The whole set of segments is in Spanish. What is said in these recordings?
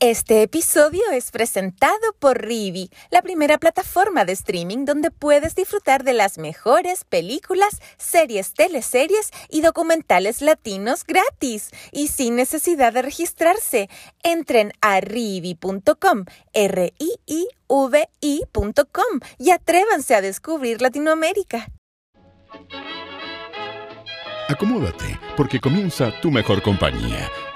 Este episodio es presentado por Rivi, la primera plataforma de streaming donde puedes disfrutar de las mejores películas, series, teleseries y documentales latinos gratis y sin necesidad de registrarse. Entren a rivi.com, r i i v i.com y atrévanse a descubrir Latinoamérica. Acomódate, porque comienza tu mejor compañía.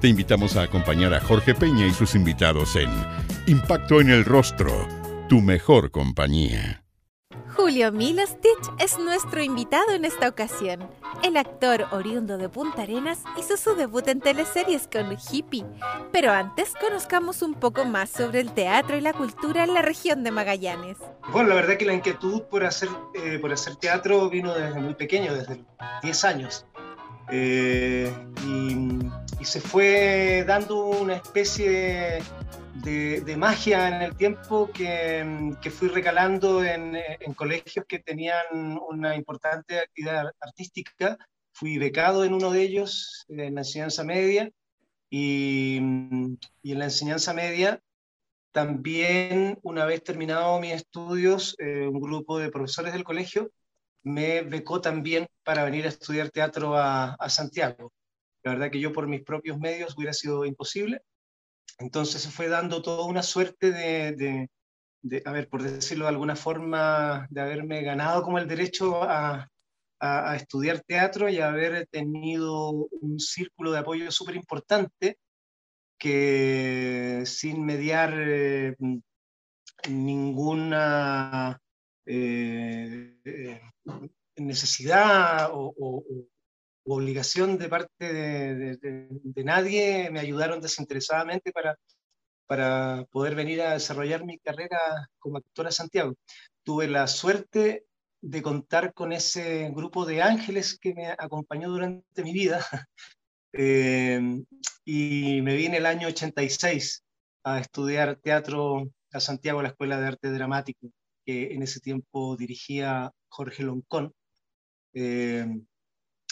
te invitamos a acompañar a Jorge Peña y sus invitados en Impacto en el Rostro, tu mejor compañía. Julio Milostich es nuestro invitado en esta ocasión. El actor oriundo de Punta Arenas hizo su debut en teleseries con Hippie. Pero antes conozcamos un poco más sobre el teatro y la cultura en la región de Magallanes. Bueno, la verdad que la inquietud por hacer, eh, por hacer teatro vino desde muy pequeño, desde los 10 años. Eh, y, se fue dando una especie de, magia en el tiempo que, fui recalando en, colegios que tenían una importante actividad artística. Fui becado en uno de ellos, en la enseñanza media, y, y en la enseñanza media también, una vez terminado mis estudios, eh, un grupo de profesores del colegio me becó también para venir a estudiar teatro a, Santiago. La verdad que yo por mis propios medios hubiera sido imposible. Entonces se fue dando toda una suerte de, a ver, por decirlo de alguna forma, de haberme ganado como el derecho a, estudiar teatro y haber tenido un círculo de apoyo súper importante que sin mediar eh, ninguna eh, eh, necesidad o, obligación de parte de, nadie, me ayudaron desinteresadamente para, para poder venir a desarrollar mi carrera como actora a Santiago. Tuve la suerte de contar con ese grupo de ángeles que me acompañó durante mi vida. Eh, y me vine el año 86 a estudiar teatro a Santiago, a la Escuela de Arte Dramático que en ese tiempo dirigía Jorge Loncón, eh,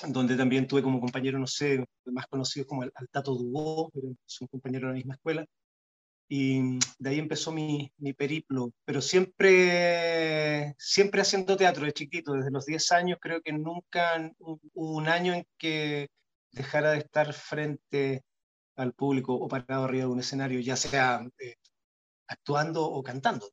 donde también tuve como compañero, no sé, más conocido como el, Tato Dubó, es un compañero de la misma escuela, y de ahí empezó mi, mi, periplo, pero siempre, siempre haciendo teatro de chiquito, desde los 10 años creo que nunca hubo un año en que dejara de estar frente al público o parado arriba de un escenario, ya sea eh, actuando o cantando.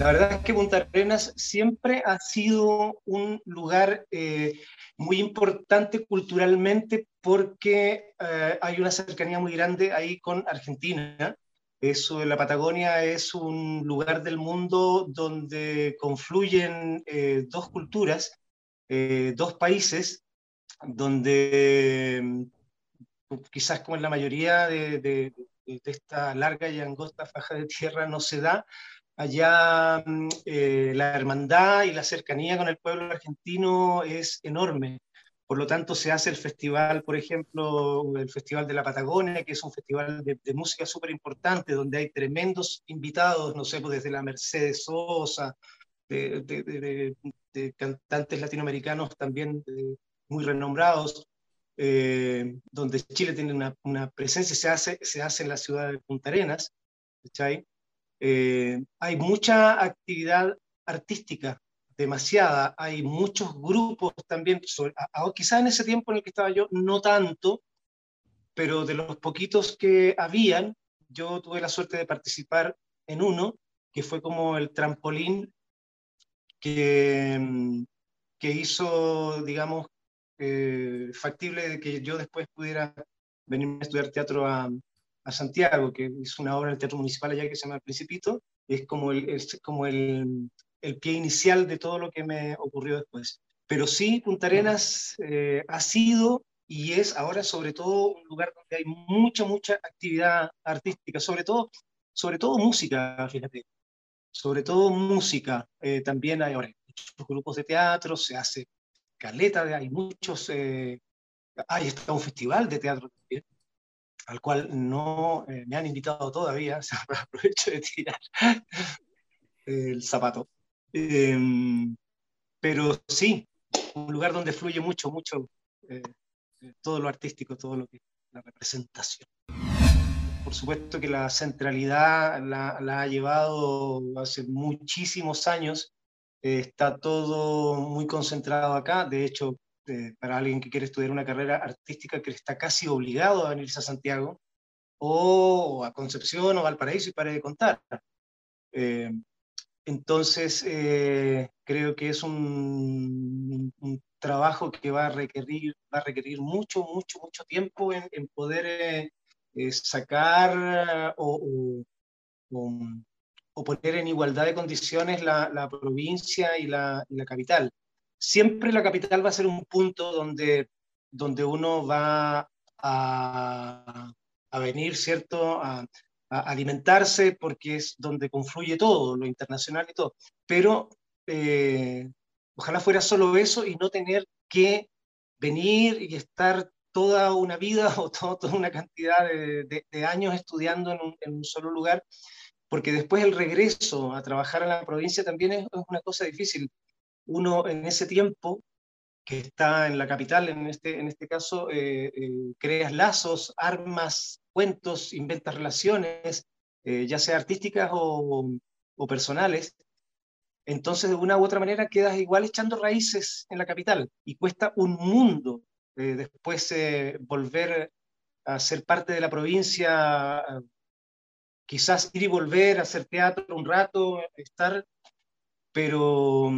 La verdad es que Punta Arenas siempre ha sido un lugar eh, muy importante culturalmente porque eh, hay una cercanía muy grande ahí con Argentina. Eso, la Patagonia es un lugar del mundo donde confluyen eh, dos culturas, dos países, donde mm, quizás como en la mayoría de, de esta larga y angosta faja de tierra no se da, Allá mm, eh, la hermandad y la cercanía con el pueblo argentino es enorme. Por lo tanto, se hace el festival, por ejemplo, el Festival de la Patagonia, que es un festival de, música súper importante, donde hay tremendos invitados, no sé, pues desde la Mercedes Sosa, de, cantantes latinoamericanos también muy renombrados, eh, donde Chile tiene una, una, presencia, se hace, se hace en la ciudad de Punta Arenas, ¿cachai? Eh, hay mucha actividad artística, demasiada, hay muchos grupos también, quizás en ese tiempo en el que estaba yo, no tanto, pero de los poquitos que habían, yo tuve la suerte de participar en uno, que fue como el trampolín que, que hizo, digamos, eh, factible de que yo después pudiera venir a estudiar teatro a, a Santiago, que hizo una obra en el Teatro Municipal allá que se llama El Principito, es como el, es como el, el, pie inicial de todo lo que me ocurrió después. Pero sí, Punta Arenas eh, ha sido y es ahora sobre todo un lugar donde hay mucha, mucha actividad artística, sobre todo, sobre todo música, fíjate. sobre todo música. Eh, también hay ahora muchos grupos de teatro, se hace caleta, hay muchos, eh, hay está un festival de teatro también, al cual no eh, me han invitado todavía, o sea, aprovecho de tirar el zapato. Em, pero sí, un lugar donde fluye mucho, mucho todo lo artístico, todo lo que la representación. Por supuesto que la centralidad la, ha llevado hace muchísimos años, eh, está todo muy concentrado acá, de hecho, eh, para alguien que quiere estudiar una carrera artística que está casi obligado a venirse a Santiago, o a Concepción o Valparaíso y pare de contar. Eh, entonces, creo que es un, trabajo que va a requerir, va a requerir mucho, mucho, mucho tiempo en, poder eh, sacar o, poner en igualdad de condiciones la, provincia y la, capital. Siempre la capital va a ser un punto donde, donde uno va a, venir, ¿cierto? A, alimentarse porque es donde confluye todo, lo internacional y todo. Pero eh, ojalá fuera solo eso y no tener que venir y estar toda una vida o toda una cantidad de, años estudiando en un, solo lugar, porque después el regreso a trabajar en la provincia también es, una cosa difícil. Uno en ese tiempo que está en la capital, en este, en este caso, eh, eh, creas lazos, armas, cuentos, inventas relaciones, eh, ya sea artísticas o, o personales, entonces de una u otra manera quedas igual echando raíces en la capital y cuesta un mundo eh, después eh, volver a ser parte de la provincia, quizás ir y volver a hacer teatro un rato, estar, pero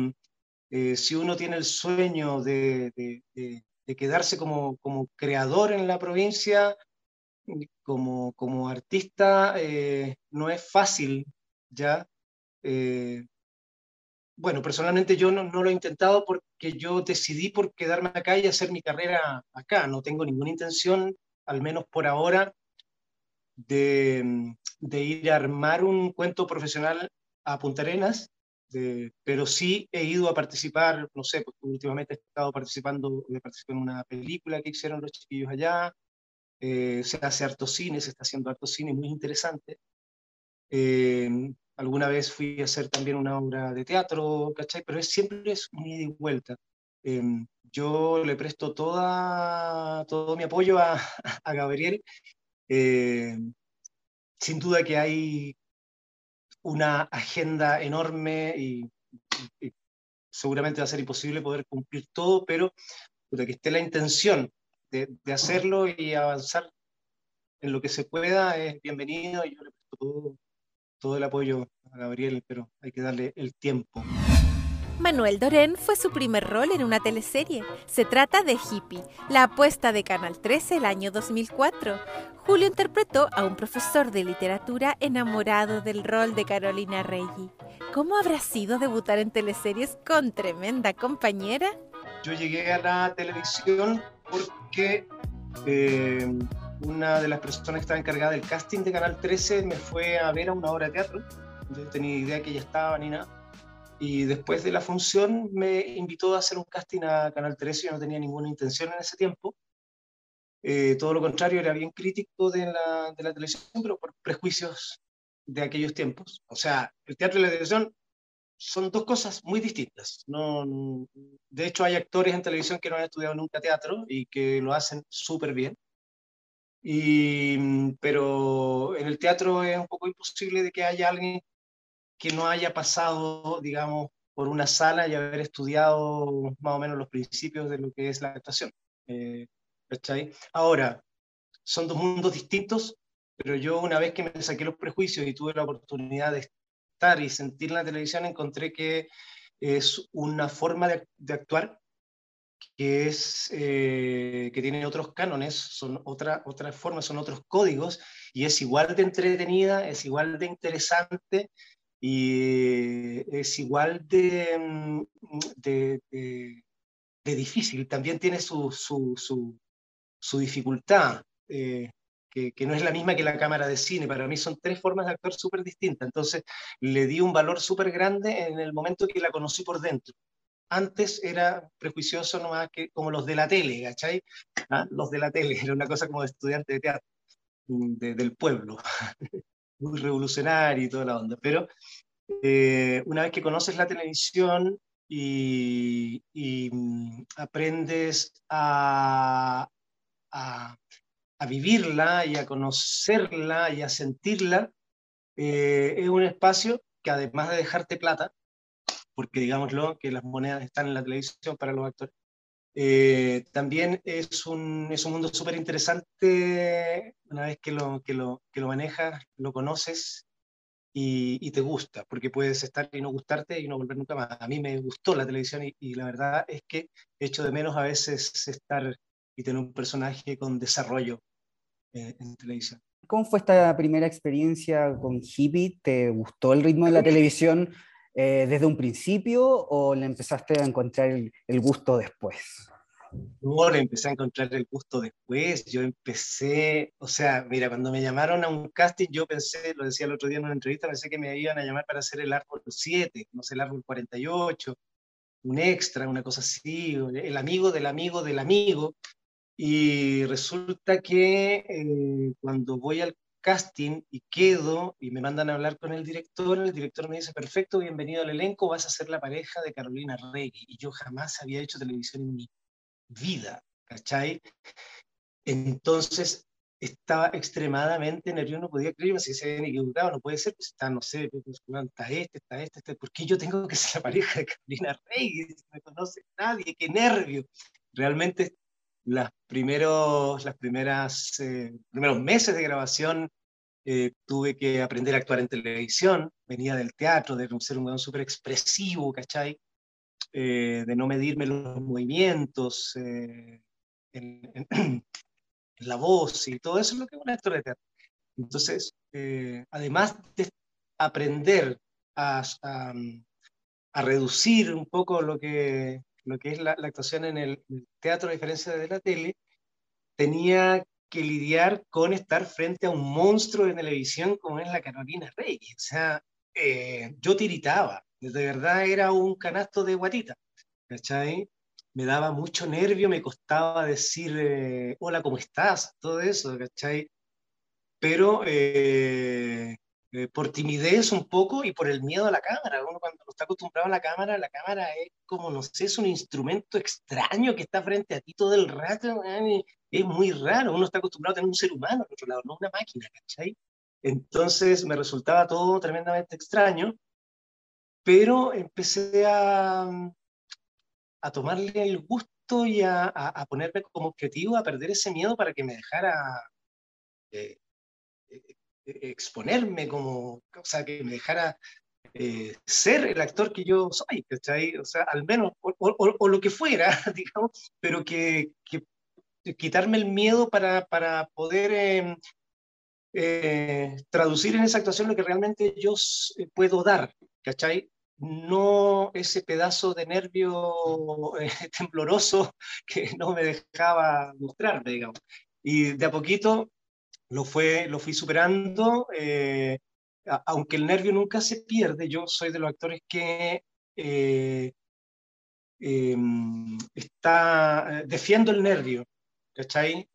eh, si uno tiene el sueño de, quedarse como, como, creador en la provincia, como, como artista, no es fácil ya bueno, personalmente yo no, lo he intentado porque yo decidí por quedarme acá y hacer mi carrera acá. No tengo ninguna intención, al menos por ahora, de, ir a armar un cuento profesional a Punta Arenas, pero sí he ido a participar, no sé, porque últimamente he estado participando, participé en una película que hicieron los chiquillos allá, eh, se hace harto cine, se está haciendo harto cine muy interesante. Eh, Alguna vez fui a hacer también una obra de teatro, ¿cachai? Pero es, siempre es un ida y vuelta. Em, yo le presto toda, todo mi apoyo a, a Gabriel. Em, sin duda que hay una agenda enorme y, seguramente va a ser imposible poder cumplir todo, pero que esté la intención de, hacerlo y avanzar en lo que se pueda es bienvenido yo le presto todo el apoyo a Gabriel, pero hay que darle el tiempo. Manuel Dorén fue su primer rol en una teleserie. Se trata de Hippie, la apuesta de Canal 13 el año 2004. Julio interpretó a un profesor de literatura enamorado del rol de Carolina Reggi. ¿Cómo habrá sido debutar en teleseries con tremenda compañera? Yo llegué a la televisión porque eh, una de las personas que estaba encargada del casting de Canal 13 me fue a ver a una obra de teatro. Yo tenía idea que ella estaba ni nada. Y después de la función me invitó a hacer un casting a Canal 13. Yo no tenía ninguna intención en ese tiempo. Eh, todo lo contrario, era bien crítico de la, de la televisión, pero por prejuicios de aquellos tiempos. O sea, el teatro y la televisión son dos cosas muy distintas. No, de hecho, hay actores en televisión que no han estudiado nunca teatro y que lo hacen súper bien. Y, pero en el teatro es un poco imposible de que haya alguien que no haya pasado, digamos, por una sala y haber estudiado más o menos los principios de lo que es la actuación. Eh, Ahora, son dos mundos distintos, pero yo una vez que me saqué los prejuicios y tuve la oportunidad de estar y sentir la televisión, encontré que es una forma de, de actuar que, es, eh, que tiene otros cánones, son otra, otras formas, son otros códigos, y es igual de entretenida, es igual de interesante y es igual de, mm, de, de, difícil. También tiene su, su, su, su dificultad. Eh, que, que, no es la misma que la cámara de cine. Para mí son tres formas de actuar súper distintas. Entonces le di un valor súper grande en el momento que la conocí por dentro. Antes era prejuicioso nomás que como los de la tele, ¿cachai? ¿Ah? Los de la tele, era una cosa como de estudiante de teatro, mm, del pueblo, muy revolucionario y toda la onda. Pero eh, una vez que conoces la televisión y, mm, aprendes a, a, a, vivirla y a conocerla y a sentirla, eh, es un espacio que además de dejarte plata, porque digámoslo, que las monedas están en la televisión para los actores, eh, también es un, es un mundo súper interesante una vez que lo, que, lo, que lo manejas, lo conoces y, te gusta, porque puedes estar y no gustarte y no volver nunca más. A mí me gustó la televisión y, la verdad es que echo de menos a veces estar y tener un personaje con desarrollo eh, en televisión. ¿Cómo fue esta primera experiencia con Hippie? ¿Te gustó el ritmo de la televisión eh, desde un principio o le empezaste a encontrar el gusto después? No, le empecé a encontrar el gusto después. Yo empecé, o sea, mira, cuando me llamaron a un casting, yo pensé, lo decía el otro día en una entrevista, pensé que me iban a llamar para hacer el árbol 7, no sé, el árbol 48, un extra, una cosa así, el amigo del amigo del amigo. Y resulta que eh, cuando voy al casting y quedo y me mandan a hablar con el director, el director me dice, perfecto, bienvenido al elenco, vas a ser la pareja de Carolina Rey. Y yo jamás había hecho televisión en mi vida, ¿cachai? Entonces estaba extremadamente nervioso, no podía creerme si se habían equivocado, no puede ser, pues está, no sé, pues, está este, está este, este, ¿por qué yo tengo que ser la pareja de Carolina Rey? No me conoce nadie, qué nervio. Realmente las primeros, las primeras, eh, primeros meses de grabación eh, tuve que aprender a actuar en televisión, venía del teatro, de ser un súper expresivo, ¿cachai? Eh, de no medirme los movimientos, eh, en, la voz y todo eso es lo que es un actor de teatro. Entonces, eh, además de aprender a, a, reducir un poco lo que, lo que es la, actuación en el, teatro, a diferencia de la tele, tenía que lidiar con estar frente a un monstruo de televisión como es la Carolina Rey. O sea, yo tiritaba, de verdad era un canasto de guatita, ¿cachai? Me daba mucho nervio, me costaba decir, eh, hola, ¿cómo estás? Todo eso, ¿cachai? Pero eh, eh, por timidez un poco y por el miedo a la cámara. Uno cuando está acostumbrado a la cámara, la cámara es como, no sé, es un instrumento extraño que está frente a ti todo el rato, es muy raro. Uno está acostumbrado a tener un ser humano al otro lado, no una máquina, ¿cachai? Entonces me resultaba todo tremendamente extraño pero empecé a, a tomarle el gusto y a, a, ponerme como objetivo a perder ese miedo para que me dejara eh, eh, exponerme como, o sea, que me dejara ser el actor que yo soy, ¿cachai? O sea, al menos, o, lo que fuera, digamos, pero que, quitarme el miedo para, para poder em, traducir en esa actuación lo que realmente yo puedo dar, ¿cachai? No ese pedazo de nervio eh, tembloroso que no me dejaba mostrarme, digamos. Y de a poquito lo, fue, lo fui superando, eh, aunque el nervio nunca se pierde, yo soy de los actores que eh, em, está, defiendo el nervio, ¿cachai?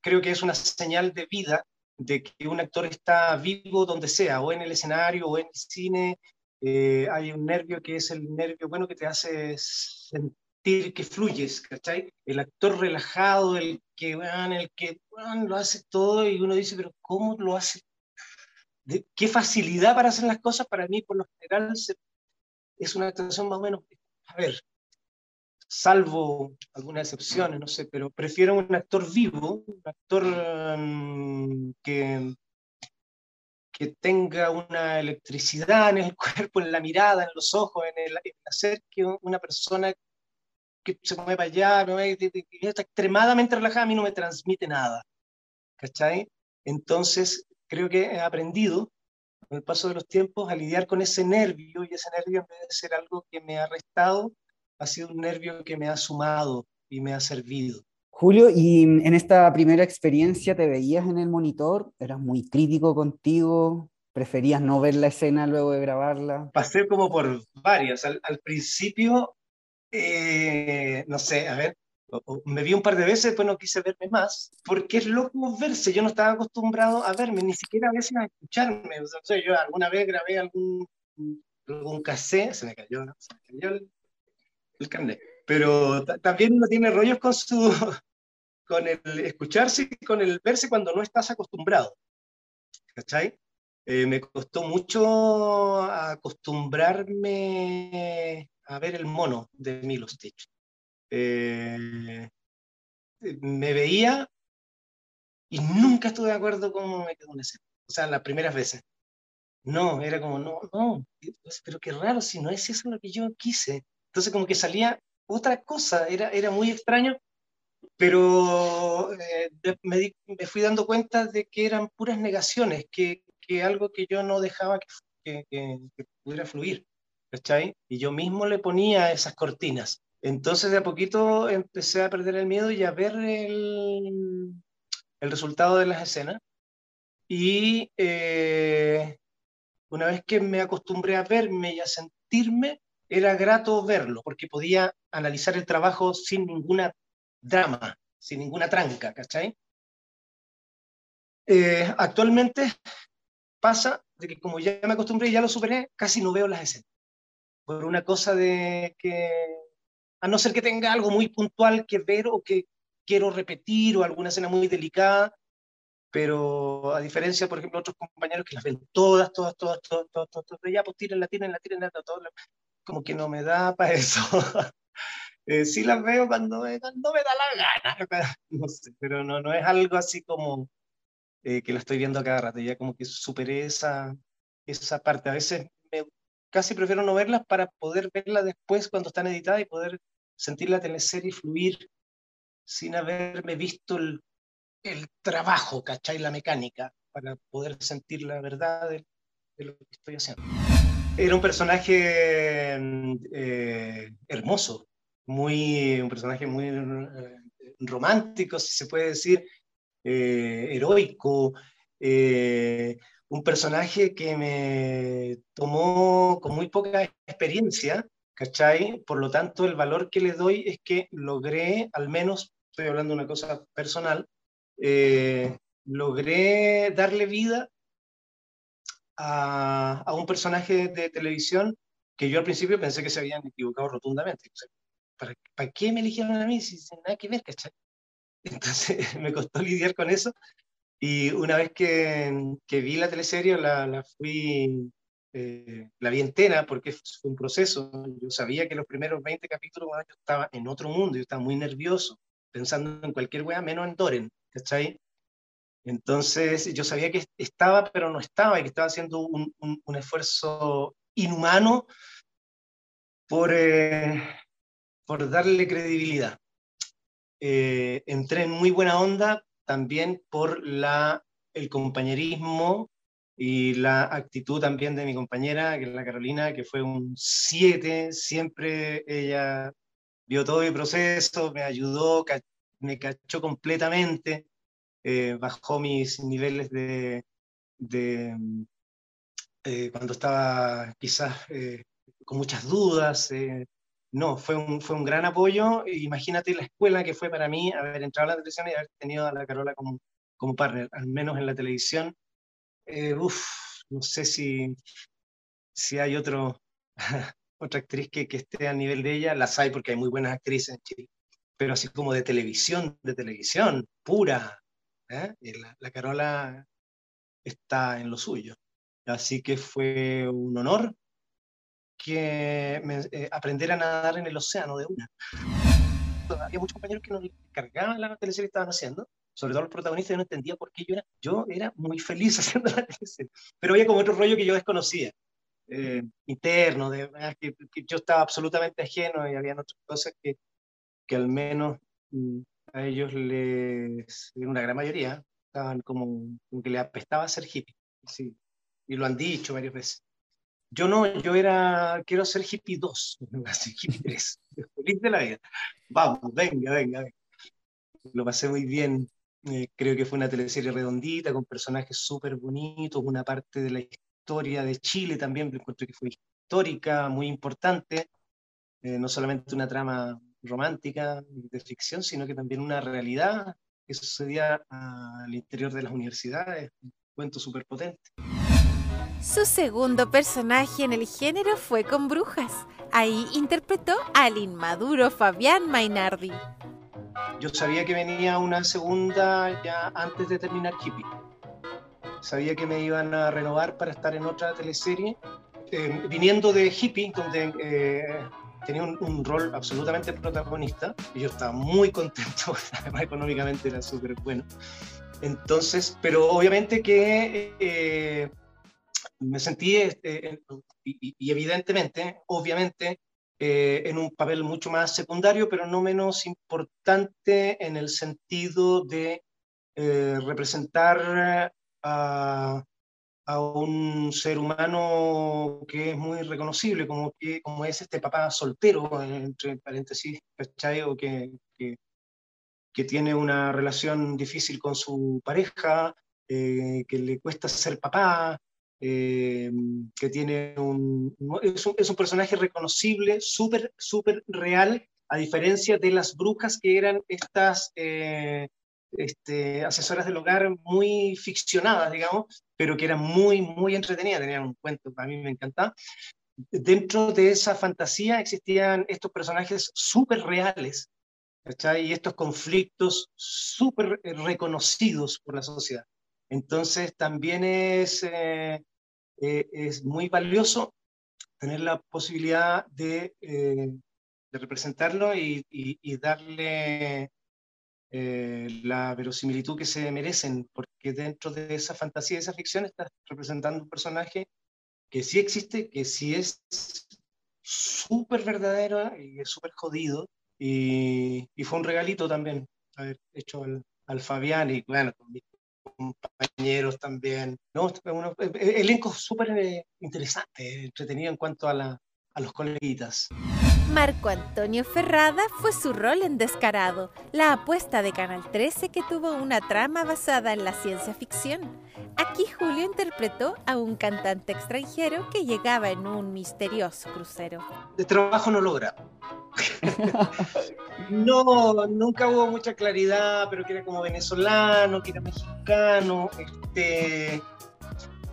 creo que es una señal de vida de que un actor está vivo donde sea, o en el escenario, o en el cine, eh, hay un nervio que es el nervio bueno que te hace sentir que fluyes, ¿cachai? El actor relajado, el que, el que lo hace todo y uno dice, pero ¿cómo lo hace? ¿De ¿Qué facilidad para hacer las cosas? Para mí, por lo general, es una actuación más o menos, a ver, salvo algunas excepciones, no sé, pero prefiero un actor vivo, un actor mm, que que tenga una electricidad en el cuerpo, en la mirada, en los ojos, en el, hacer que una persona que se mueva allá, que está extremadamente relajada, a mí no me transmite nada. ¿Cachai? Entonces, creo que he aprendido con el paso de los tiempos a lidiar con ese nervio y ese nervio en vez de ser algo que me ha restado, ha sido un nervio que me ha sumado y me ha servido Julio, ¿y en esta primera experiencia te veías en el monitor? ¿Eras muy crítico contigo? ¿Preferías no ver la escena luego de grabarla? Pasé como por varias. Al, principio, eh, no sé, a ver, me vi un par de veces, después no quise verme más, porque es loco verse. Yo no estaba acostumbrado a verme, ni siquiera a veces a escucharme. O sea, yo alguna vez grabé algún, algún cassette, se me cayó, se me cayó el, el. Pero también uno tiene rollos con su con el escucharse y con el verse cuando no estás acostumbrado. ¿Cachai? Eh, me costó mucho acostumbrarme a ver el mono de Milo Stitch. Eh, me veía y nunca estuve de acuerdo con cómo me quedó en ese. O sea, las primeras veces. No, era como, no, no, pero qué raro, si no es eso lo que yo quise. Entonces como que salía otra cosa, era, era muy extraño, pero eh, me, me, fui dando cuenta de que eran puras negaciones, que, que algo que yo no dejaba que, que, que pudiera fluir, ¿cachai? Y yo mismo le ponía esas cortinas. Entonces de a poquito empecé a perder el miedo y a ver el, el resultado de las escenas. Y eh, una vez que me acostumbré a verme y a sentirme, era grato verlo, porque podía analizar el trabajo sin ninguna drama, sin ninguna tranca, ¿cachai? Eh, actualmente pasa de que como ya me acostumbré y ya lo superé, casi no veo las escenas. Por una cosa de que, a no ser que tenga algo muy puntual que ver o que quiero repetir o alguna escena muy delicada, pero a diferencia, por ejemplo, otros compañeros que las ven todas, todas, todas, todas, todas, todas, ya pues tírenla, tírenla, tírenla, todas, como que no me da para eso. eh, sí las veo cuando me, me da la gana, no sé, pero no, no es algo así como eh, que la estoy viendo cada rato, ya como que superé esa, esa parte. A veces me, casi prefiero no verlas para poder verlas después cuando están editadas y poder sentir la teleserie fluir sin haberme visto el, el trabajo, ¿cachai? La mecánica, para poder sentir la verdad de, de lo que estoy haciendo era un personaje eh, hermoso, muy, un personaje muy eh, romántico, si se puede decir, eh, heroico, un personaje que me tomó con muy poca experiencia, ¿cachai? Por lo tanto, el valor que le doy es que logré, al menos, estoy hablando de una cosa personal, logré darle vida a, un personaje de televisión que yo al principio pensé que se habían equivocado rotundamente. ¿para, ¿para, qué me eligieron a mí si sin nada que ver, cachai? Entonces me costó lidiar con eso. Y una vez que, que vi la teleserie, la, la fui, eh, la vi entera porque fue un proceso. Yo sabía que los primeros 20 capítulos yo estaba en otro mundo, yo estaba muy nervioso, pensando en cualquier wea menos en Doren, ¿cachai? Entonces yo sabía que estaba, pero no estaba, y que estaba haciendo un, un, esfuerzo inhumano por, eh, por darle credibilidad. Eh, entré en muy buena onda también por la, el compañerismo y la actitud también de mi compañera, que es la Carolina, que fue un 7, siempre ella vio todo mi proceso, me ayudó, me cachó completamente. Eh, bajó mis niveles de, eh, cuando estaba quizás eh, con muchas dudas. No, fue un, fue un gran apoyo. Imagínate la escuela que fue para mí haber entrado a la televisión y haber tenido a la Carola como, como partner, al menos en la televisión. uf, no sé si, si hay otro, otra actriz que, que esté al nivel de ella, las hay porque hay muy buenas actrices en Chile, pero así como de televisión, de televisión, pura, ¿eh? La, Carola está en lo suyo. Así que fue un honor que me, eh, aprender a nadar en el océano de una. Había muchos compañeros que nos cargaban la teleserie que estaban haciendo, sobre todo los protagonistas, yo no entendía por qué yo era, yo era muy feliz haciendo la teleserie, pero había como otro rollo que yo desconocía, eh, interno, de, que, yo estaba absolutamente ajeno y había otras cosas que, que al menos mm, a ellos les, en una gran mayoría, estaban como, como que le apestaba ser hippie, sí, y lo han dicho varias veces. Yo no, yo era, quiero ser hippie 2, así, hippie 3, feliz de la vida. Vamos, venga, venga, lo pasé muy bien. Eh, creo que fue una teleserie redondita, con personajes súper bonitos, una parte de la historia de Chile también, encuentro que fue histórica, muy importante, eh, no solamente una trama romántica de ficción, sino que también una realidad que sucedía al interior de las universidades, un cuento súper potente. Su segundo personaje en el género fue con Brujas. Ahí interpretó al inmaduro Fabián Mainardi. Yo sabía que venía una segunda ya antes de terminar Hippie. Sabía que me iban a renovar para estar en otra teleserie. Eh, viniendo de Hippie, donde eh, tenía un, rol absolutamente protagonista, y yo estaba muy contento, además económicamente era súper bueno. Entonces, pero obviamente que eh, me sentí, este, y, evidentemente, obviamente, eh, en un papel mucho más secundario, pero no menos importante en el sentido de eh, representar a, a, un ser humano que es muy reconocible, como, como es este papá soltero, entre paréntesis, que, que tiene una relación difícil con su pareja, eh, que le cuesta ser papá, eh, que tiene un es, un... personaje reconocible, súper, súper real, a diferencia de las brujas que eran estas eh, este, asesoras del hogar muy ficcionadas, digamos, pero que eran muy, muy entretenidas, tenían un cuento que a mí me encantaba. Dentro de esa fantasía existían estos personajes súper reales, y estos conflictos súper reconocidos por la sociedad. Entonces también es, eh, eh, es muy valioso tener la posibilidad de, eh, de representarlo y, y, darle la verosimilitud que se merecen, porque dentro de esa fantasía, de esa ficción, estás representando un personaje que sí existe, que sí es súper verdadero y es súper jodido, y, y, fue un regalito también haber hecho al, al Fabián y bueno, con compañeros también. ¿no? Uno, eh, eh, elenco súper eh, interesante, entretenido en cuanto a, la, a los coleguitas. Marco Antonio Ferrada fue su rol en Descarado, la apuesta de Canal 13 que tuvo una trama basada en la ciencia ficción. Aquí Julio interpretó a un cantante extranjero que llegaba en un misterioso crucero. De trabajo no logra. no, nunca hubo mucha claridad, pero que era como venezolano, que era mexicano, este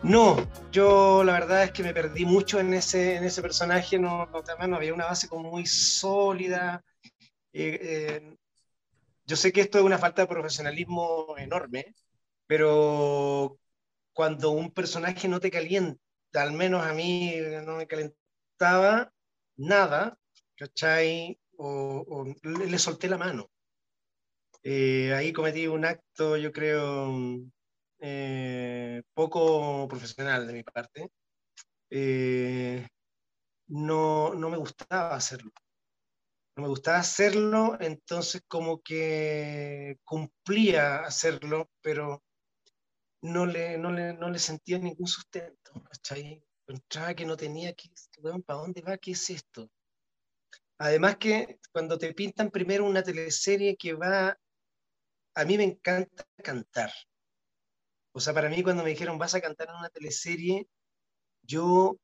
no, yo la verdad es que me perdí mucho en ese, en ese personaje, no, no, había una base muy sólida. Eh, eh, yo sé que esto es una falta de profesionalismo enorme, pero cuando un personaje no te calienta, al menos a mí no me calentaba nada, ¿cachai? O, le, solté la mano. Eh, ahí cometí un acto, yo creo, eh, poco profesional de mi parte, eh, no, no me gustaba hacerlo. No me gustaba hacerlo, entonces como que cumplía hacerlo, pero no le, no le, no le sentía ningún sustento. ¿cachai? Que no tenía que, ¿para dónde va? ¿Qué es esto? Además que cuando te pintan primero una teleserie que va, a mí me encanta cantar. O sea, para mí cuando me dijeron vas a cantar en una teleserie, yo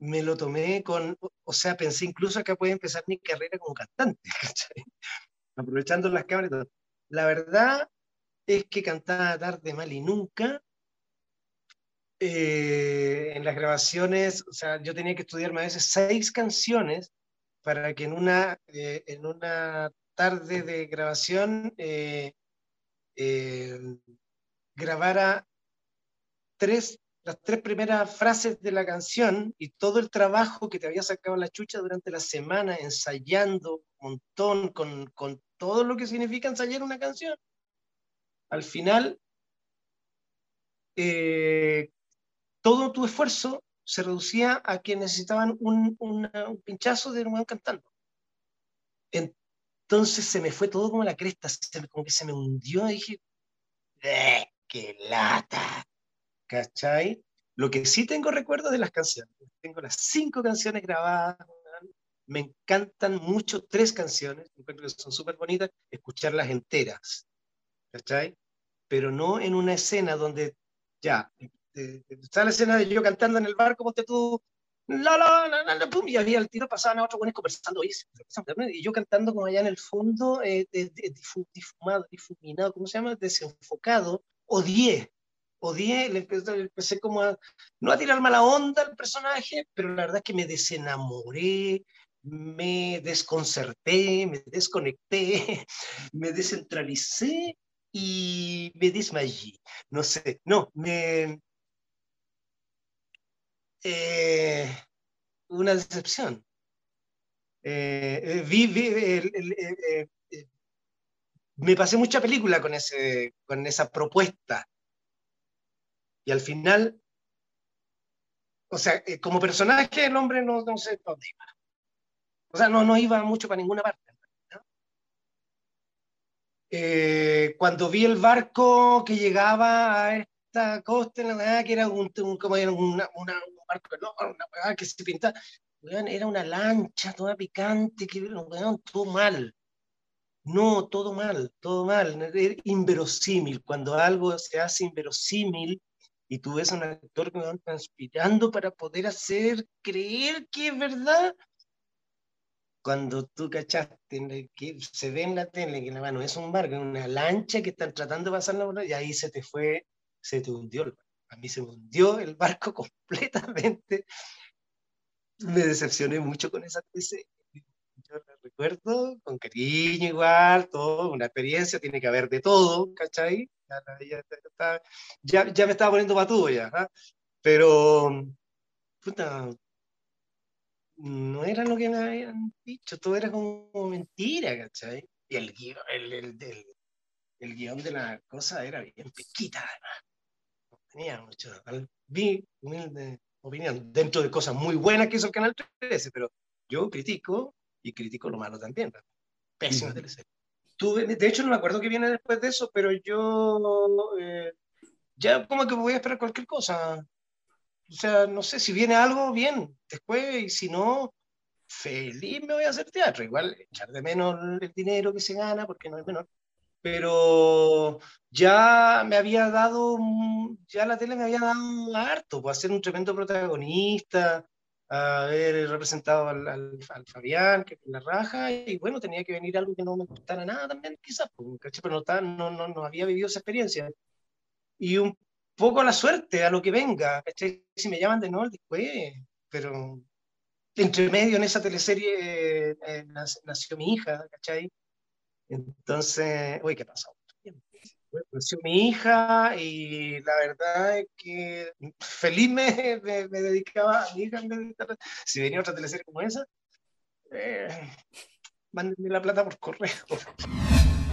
me lo tomé con, o sea, pensé incluso acá puede empezar mi carrera como cantante, aprovechando las cámaras La verdad es que cantaba tarde, mal y nunca. Eh, en las grabaciones, o sea, yo tenía que estudiarme a veces seis canciones para que en una, eh, en una tarde de grabación eh, grabara tres, las tres primeras frases de la canción y todo el trabajo que te había sacado la chucha durante la semana ensayando un montón con, con todo lo que significa ensayar una canción. Al final, eh, todo tu esfuerzo se reducía a que necesitaban un, un pinchazo de un cantando. Entonces se me fue todo como la cresta, como que se me hundió y dije, eh, ¡Qué lata! ¿Cachai? Lo que sí tengo recuerdo de las canciones. Tengo las cinco canciones grabadas me encantan mucho tres canciones, encuentro que son súper bonitas, escucharlas enteras, ¿cachai? Pero no en una escena donde ya, está la escena de yo cantando en el barco, ponte tú, la, la, la, la, pum, y había el tiro, pasaban a otros buenos conversando, y yo cantando como allá en el fondo, eh, difumado, difuminado, ¿cómo se llama? Desenfocado, odié, odié, le empecé, le empecé, como a, no a tirar mala onda al personaje, pero la verdad es que me desenamoré, me desconcerté, me desconecté, me descentralicé y me desmayé. No sé, no, me... Eh, una decepción. Eh, eh, vi, me pasé mucha película con, ese, con esa propuesta. Y al final, o sea, como personaje el hombre no, no sé dónde iba. O sea, no, no iba mucho para ninguna parte. Eh, cuando vi el barco que llegaba a esta costa, que era un, como era una, una, un barco una que se pintaba, era una lancha toda picante, que todo mal. No, todo mal, todo mal, era inverosímil. Cuando algo se hace inverosímil y tú ves a un actor que va transpirando para poder hacer creer que es verdad, cuando tú cachaste que se ve en la tele que la mano es un barco, una lancha que están tratando de pasarla y ahí se te fue, se te hundió el barco. A mí se me hundió el barco completamente. Me decepcioné mucho con esa serie. Recuerdo con cariño igual, todo, una experiencia, tiene que haber de todo, ¿cachai? Ya, ya, me estaba poniendo patudo ya, ¿ah? pero puta, no era lo que me habían dicho, todo era como mentira, ¿cachai? Y el guion, el, el, el, guion de la cosa era bien pequita, además. No tenía mucho. Vi humilde opinión, dentro de cosas muy buenas que hizo el Canal 13, pero yo critico y critico lo malo también. Pésima teleserie. Tuve, de hecho, no me acuerdo qué viene después de eso, pero yo eh, ya como que voy a esperar cualquier cosa. O sea, no sé, si viene algo, bien, después, y si no, feliz me voy a hacer teatro. Igual echar de menos el dinero que se gana, porque no es menor. Pero ya me había dado, ya la tele me había dado harto, pues ser un tremendo protagonista, haber representado al, al, Fabián, que la raja, y bueno, tenía que venir algo que no me gustara nada también, quizás, pues, pero no, no, no, había vivido esa experiencia. Y un poco a la suerte, a lo que venga, Si me llaman de nuevo después, pero entre medio en esa teleserie eh, nació mi hija, ¿cachai? Entonces, uy, ¿qué pasó? Nació mi hija y la verdad es que feliz me, me, dedicaba a mi hija si venía otra teleserie como esa, eh, mándenme la plata por correo.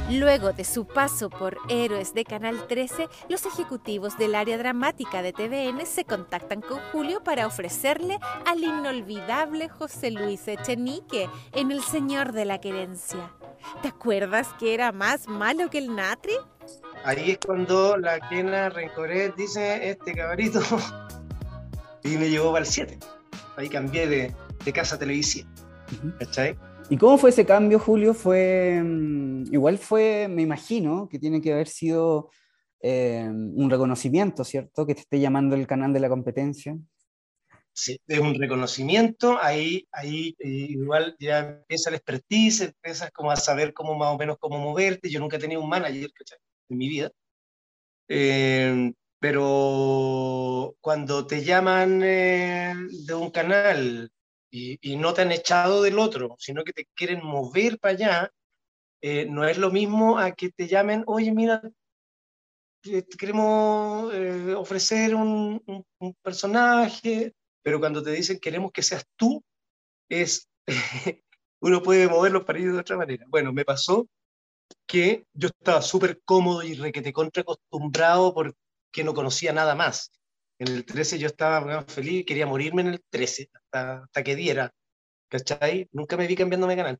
Luego de su paso por Héroes de Canal 13, los ejecutivos del área dramática de TVN se contactan con Julio para ofrecerle al inolvidable José Luis Echenique en El Señor de la Querencia. ¿Te acuerdas que era más malo que el Natri? Ahí es cuando la Kena Rencoret dice, este cabrito, y me llevó para el 7. Ahí cambié de, de casa televisiva. ¿Cachai? ¿Y cómo fue ese cambio, Julio? Fue, mm, igual fue, me imagino, que tiene que haber sido eh, un reconocimiento, ¿cierto? Que te esté llamando el canal de la competencia. Sí, es un reconocimiento, ahí, ahí eh, igual ya empieza el expertise, empiezas como a saber cómo más o menos cómo moverte. Yo nunca he tenido un manager en mi vida, eh, pero cuando te llaman de un canal y, no te han echado del otro, sino que te quieren mover para allá, eh, no es lo mismo a que te llamen, oye, mira, queremos eh, ofrecer un, personaje, pero cuando te dicen queremos que seas tú, es uno puede moverlo para ir de otra manera. Bueno, me pasó que yo estaba súper cómodo y requete contra acostumbrado porque no conocía nada más. En el 13 yo estaba feliz, quería morirme en el 13, hasta, hasta que diera, ¿cachai? Nunca me vi cambiándome canal.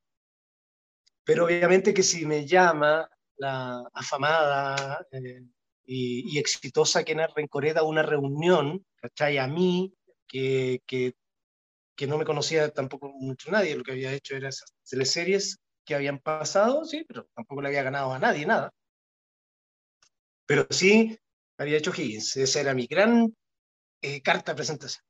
Pero obviamente que si me llama la afamada eh, y, y, exitosa Kena Rencoreda a una reunión, ¿cachai? A mí, que, que que no me conocía tampoco mucho nadie, lo que había hecho era esas teleseries que habían pasado, sí, pero tampoco le había ganado a nadie nada. Pero sí había hecho Higgins, esa era mi gran eh, carta de presentación.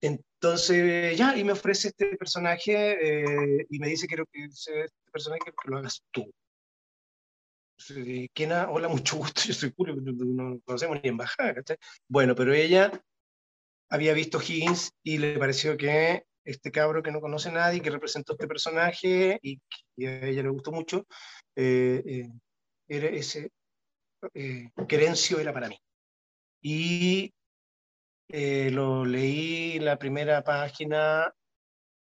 Entonces, ya, y me ofrece este personaje eh, y me dice, quiero que este personaje que lo hagas tú. ¿Quién Hola, mucho gusto, yo soy Julio, no conocemos ni embajada, ¿cachai? Bueno, pero ella había visto Higgins y le pareció que este cabro que no conoce a nadie, que representó este personaje y que a ella le gustó mucho, eh, eh, era ese eh, Querencio era para mí. Y eh, lo leí la primera página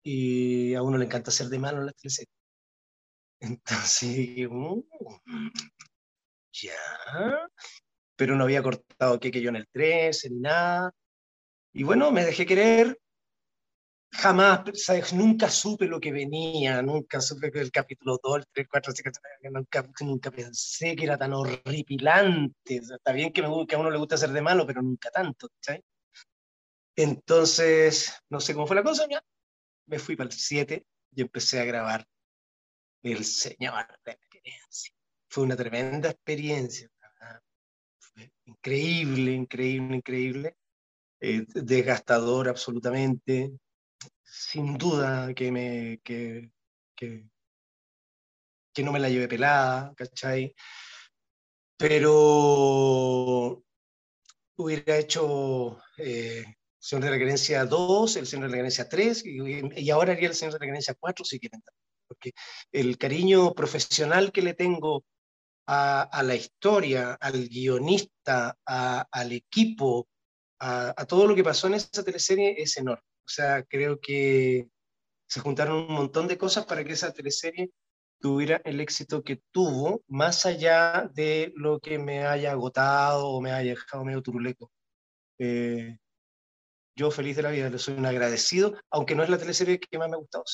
y a uno le encanta hacer de mano en las teleseries. Entonces, uh, ya, pero no había cortado que, yo en el 13 ni nada. Y bueno, me dejé querer. Jamás, ¿sabes? Nunca supe lo que venía, nunca supe que el capítulo 2, el 3, 4, 5, nunca, nunca pensé que era tan horripilante. está bien que, me, que a uno le gusta hacer de malo, pero nunca tanto, ¿sabes? Entonces, no sé cómo fue la cosa, ya me fui para el 7 y empecé a grabar El Señor de la Querencia. Fue una tremenda experiencia. Increíble, increíble, increíble. Eh, desgastador absolutamente. Sin duda que, me, que, que, no me la llevé pelada, ¿cachai? Pero hubiera hecho eh, Señor de la Gerencia 2, el Señor de la Gerencia 3, y, ahora haría el Señor de la Gerencia 4 si quieren. Porque el cariño profesional que le tengo a, la historia, al guionista, al equipo, a, todo lo que pasó en esa teleserie es enorme. O sea, creo que se juntaron un montón de cosas para que esa teleserie tuviera el éxito que tuvo, más allá de lo que me haya agotado o me haya dejado medio turuleco. Eh, yo feliz de la vida, le soy un agradecido, aunque no es la teleserie que más me ha gustado.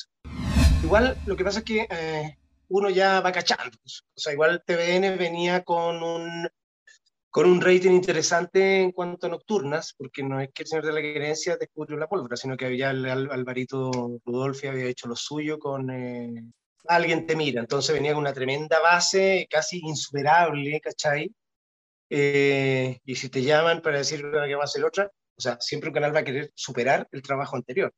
Igual lo que pasa es que eh, uno ya va cachando. Pues. O sea, igual TVN venía con un, con un rating interesante en cuanto a nocturnas, porque no es que el señor de la gerencia descubrió la pólvora, sino que había el, Alvarito Rudolfi había hecho lo suyo con eh, Alguien te mira. Entonces venía con una tremenda base, casi insuperable, ¿cachai? Eh, y si te llaman para decir que va a ser otra, o sea, siempre un canal va a querer superar el trabajo anterior.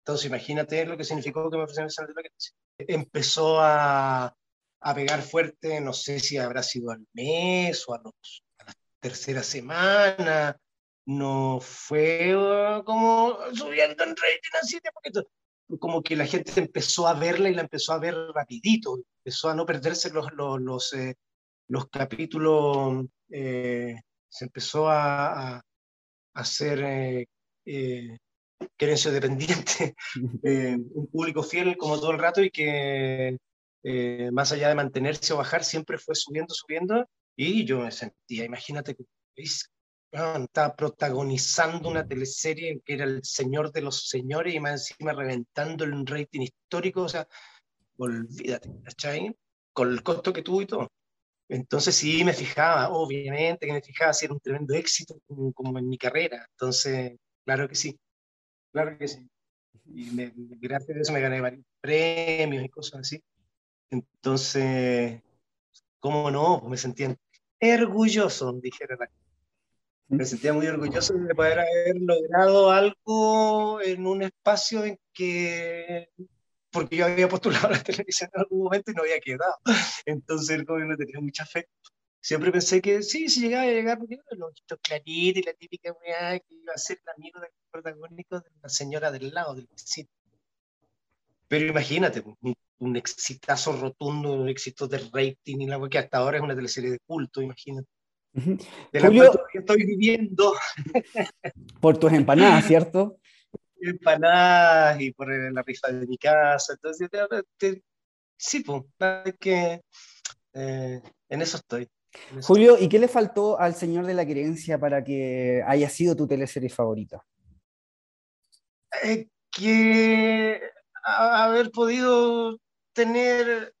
Entonces, imagínate lo que significó que me ofrecieron el de la Empezó a, a, pegar fuerte, no sé si habrá sido al mes o a, los, a la tercera semana. No fue uh, como subiendo en rating así de poquito. Como que la gente empezó a verla y la empezó a ver rapidito. Empezó a no perderse los, los, los, eh, los capítulos. Eh, se empezó a hacer eh, eh, dependiente, eh, un público fiel como todo el rato y que eh, más allá de mantenerse o bajar, siempre fue subiendo, subiendo, y yo me sentía, imagínate estaba protagonizando una teleserie que era El Señor de los Señores y más encima reventando un rating histórico, o sea, olvídate, ¿cachai? Con el costo que tuvo y todo. Entonces sí me fijaba, obviamente que me fijaba si era un tremendo éxito como, en mi carrera. Entonces, claro que sí, claro que sí. Y gracias a eso me gané varios premios y cosas así. Entonces, ¿cómo no? Pues me sentía orgulloso, dijera la me sentía muy orgulloso de poder haber logrado algo en un espacio en que porque yo había postulado a la televisión en algún momento y no había quedado. Entonces el gobierno tenía mucha fe. Siempre pensé que sí, si llegaba a llegar, porque los ojitos claritos y la típica que iba a ser el amigo del protagónico de la señora del lado, del vecino. Pero imagínate, un, un, exitazo rotundo, un éxito de rating y la que hasta ahora es una teleserie de culto, imagínate. De la Julio, cual estoy viviendo. Por tus empanadas, ¿cierto? empanadas y por la rifa de mi casa. Entonces, sí, pues, que eh, en eso estoy. Julio, ¿y qué le faltó al Señor de la Querencia para que haya sido tu teleserie favorita? Eh, que haber podido tener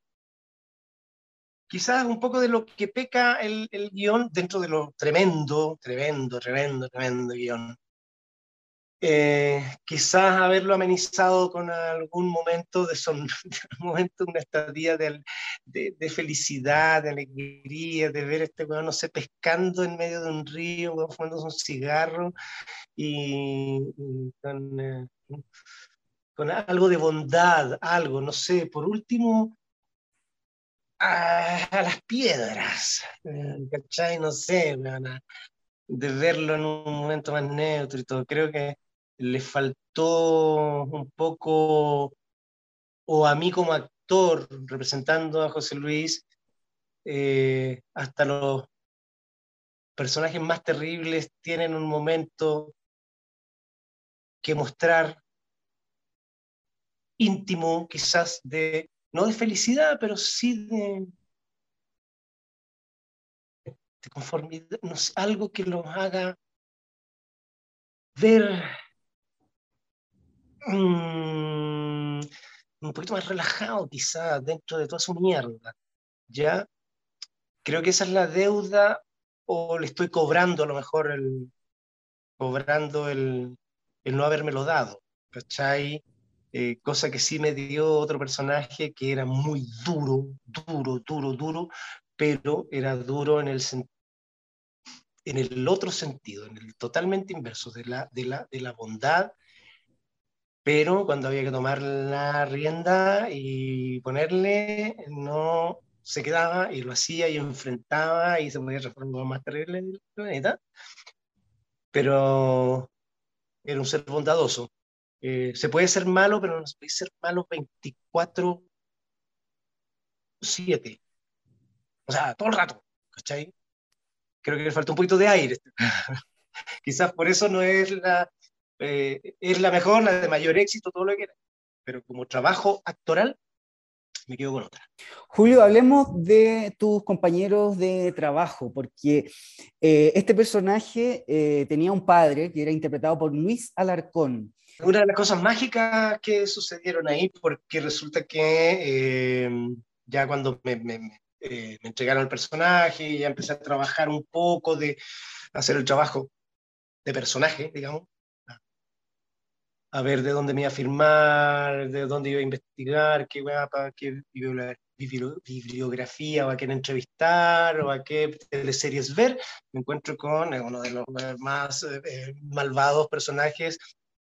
quizás un poco de lo que peca el, el guion dentro de lo tremendo, tremendo, tremendo, tremendo guion. Eh, quizás haberlo amenizado con algún momento de son, momento, una estadía de, de, felicidad, de alegría, de ver este weón, no sé, pescando en medio de un río, fumándose un cigarro y, con, eh, con, algo de bondad, algo, no sé, por último, a, las piedras, eh, ¿cachai? No sé, de verlo en un momento más neutro y todo. Creo que le faltó un poco, o a mí como actor, representando a José Luis, eh, hasta los personajes más terribles tienen un momento que mostrar íntimo, quizás de, no de felicidad, pero sí de, de conformidad, algo que los haga ver Mm, un poquito más relajado quizás dentro de toda su mierda, ¿ya? Creo que esa es la deuda o le estoy cobrando a lo mejor el, cobrando el, el no lo dado, ¿cachai? Eh, cosa que sí me dio otro personaje que era muy duro, duro, duro, duro, pero era duro en el, en el otro sentido, en el totalmente inverso, de la, de la, de la bondad pero cuando había que tomar la rienda y ponerle, no se quedaba y lo hacía y enfrentaba y se podía transformar más terrible en el planeta, pero era un ser bondadoso. Eh, se puede ser malo, pero no se puede ser malo 24-7. O sea, todo el rato, ¿cachai? Creo que le falta un poquito de aire. Quizás por eso no es la, eh, es la mejor, la de mayor éxito, todo lo que era. Pero como trabajo actoral, me quedo con otra. Julio, hablemos de tus compañeros de trabajo, porque eh, este personaje tenía un padre que era interpretado por Luis Alarcón. Una de las cosas mágicas que sucedieron ahí, porque resulta que ya cuando me, me, entregaron el personaje, ya empecé a trabajar un poco de hacer el trabajo de personaje, digamos, a ver de dónde me iba a firmar, de dónde iba a investigar, qué, para qué bibliografía o a quién entrevistar o a qué teleseries ver, me encuentro con uno de los más eh, malvados personajes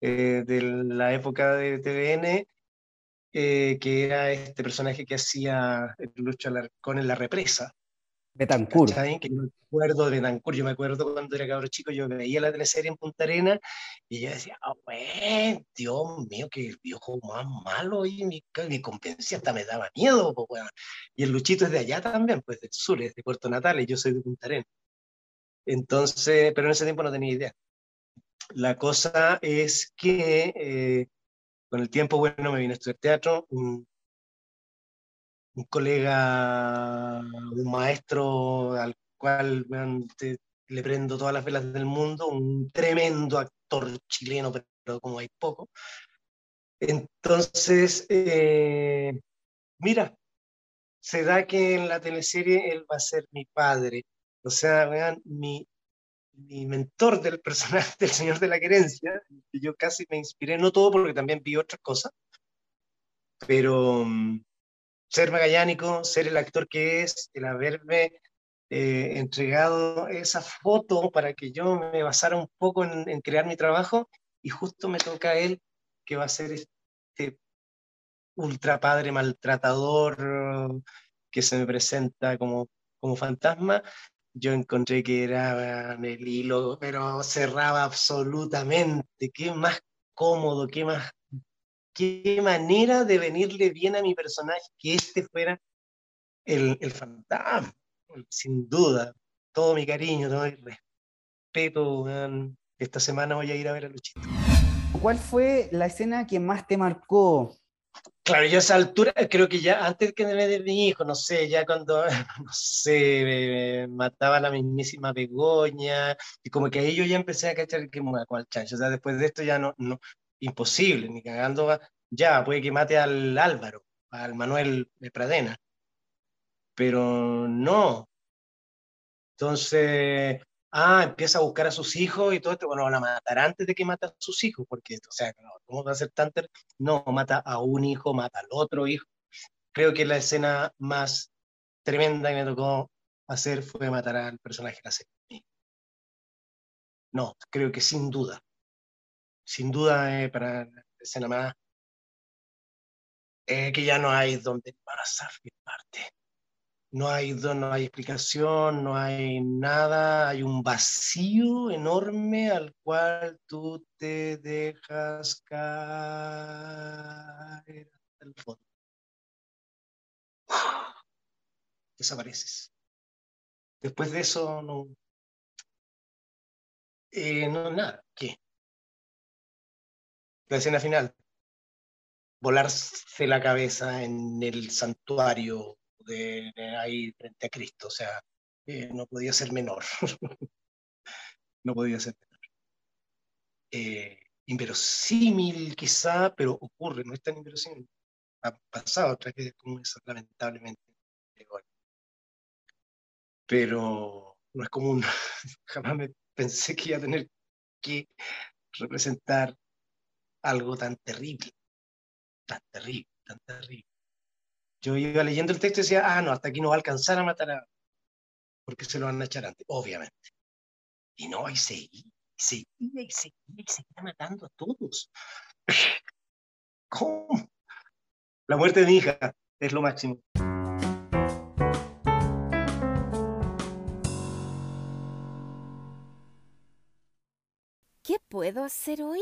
eh, de la época de TVN, eh, que era este personaje que hacía Lucho Alarcón en La Represa. Betancourt. Que yo me acuerdo de Betancourt, yo me acuerdo cuando era cabrón chico, yo veía la teleserie en Punta Arena y yo decía, ah, Dios mío, que el viejo más malo y mi, mi competencia hasta me daba miedo, Y el Luchito es de allá también, pues del sur, es de Puerto Natal y yo soy de Punta Arena. Entonces, pero en ese tiempo no tenía idea. La cosa es que eh, con el tiempo, bueno, me vine a estudiar teatro, un colega, un maestro al cual le prendo todas las velas del mundo, un tremendo actor chileno, pero como hay poco. Entonces, eh, mira, se da que en la teleserie él va a ser mi padre. O sea, vean, mi, mi mentor del personaje del Señor de la Querencia, yo casi me inspiré, no todo porque también vi otras cosas, pero mm, ser magallánico, ser el actor que es, el haberme eh, entregado esa foto para que yo me basara un poco en, crear mi trabajo y justo me toca a él que va a ser este ultra padre maltratador que se me presenta como, como fantasma. Yo encontré que era el hilo, pero cerraba absolutamente. Qué más cómodo, qué más qué manera de venirle bien a mi personaje que este fuera el, el fantasma, sin duda. Todo mi cariño, todo mi respeto. Esta semana voy a ir a ver a Luchito. ¿Cuál fue la escena que más te marcó? Claro, yo a esa altura, creo que ya antes que me de mi hijo, no sé, ya cuando, no sé, mataban a la mismísima Begoña, y como que ahí yo ya empecé a cachar que me cual chancho, o sea, después de esto ya no, no, imposible, ni cagando, ya, puede que mate al Álvaro, al Manuel de Pradena, pero no. Entonces, ah, empieza a buscar a sus hijos y todo esto, bueno, van a matar antes de que mata a sus hijos, porque, o sea, ¿cómo va a ser tan No, mata a un hijo, mata al otro hijo. Creo que la escena más tremenda que me tocó hacer fue matar al personaje de la serie. No, creo que sin duda, sin duda eh, para la escena más eh, que ya no hay donde pasar parte no hay, no hay explicación, no hay nada, hay un vacío enorme al cual tú te dejas caer hasta el fondo. Desapareces. Después de eso, no. Eh, no, nada. ¿Qué? La escena final. Volarse la cabeza en el santuario de, ahí frente a Cristo, o sea, eh, no podía ser menor. no podía ser menor. Eh, inverosímil quizá, pero ocurre, no es tan inverosímil. Ha pasado vez como es lamentablemente. Pero no es común. Jamás me pensé que iba a tener que representar algo tan terrible, tan terrible, tan terrible. Yo iba leyendo el texto y decía, ah, no, hasta aquí no va a alcanzar a matar a... porque se lo van a echar antes, obviamente. Y no, y seguía, y seguía, y seguía, y seguía matando a todos. ¿Cómo? La muerte de mi hija es lo máximo. ¿Qué puedo hacer hoy?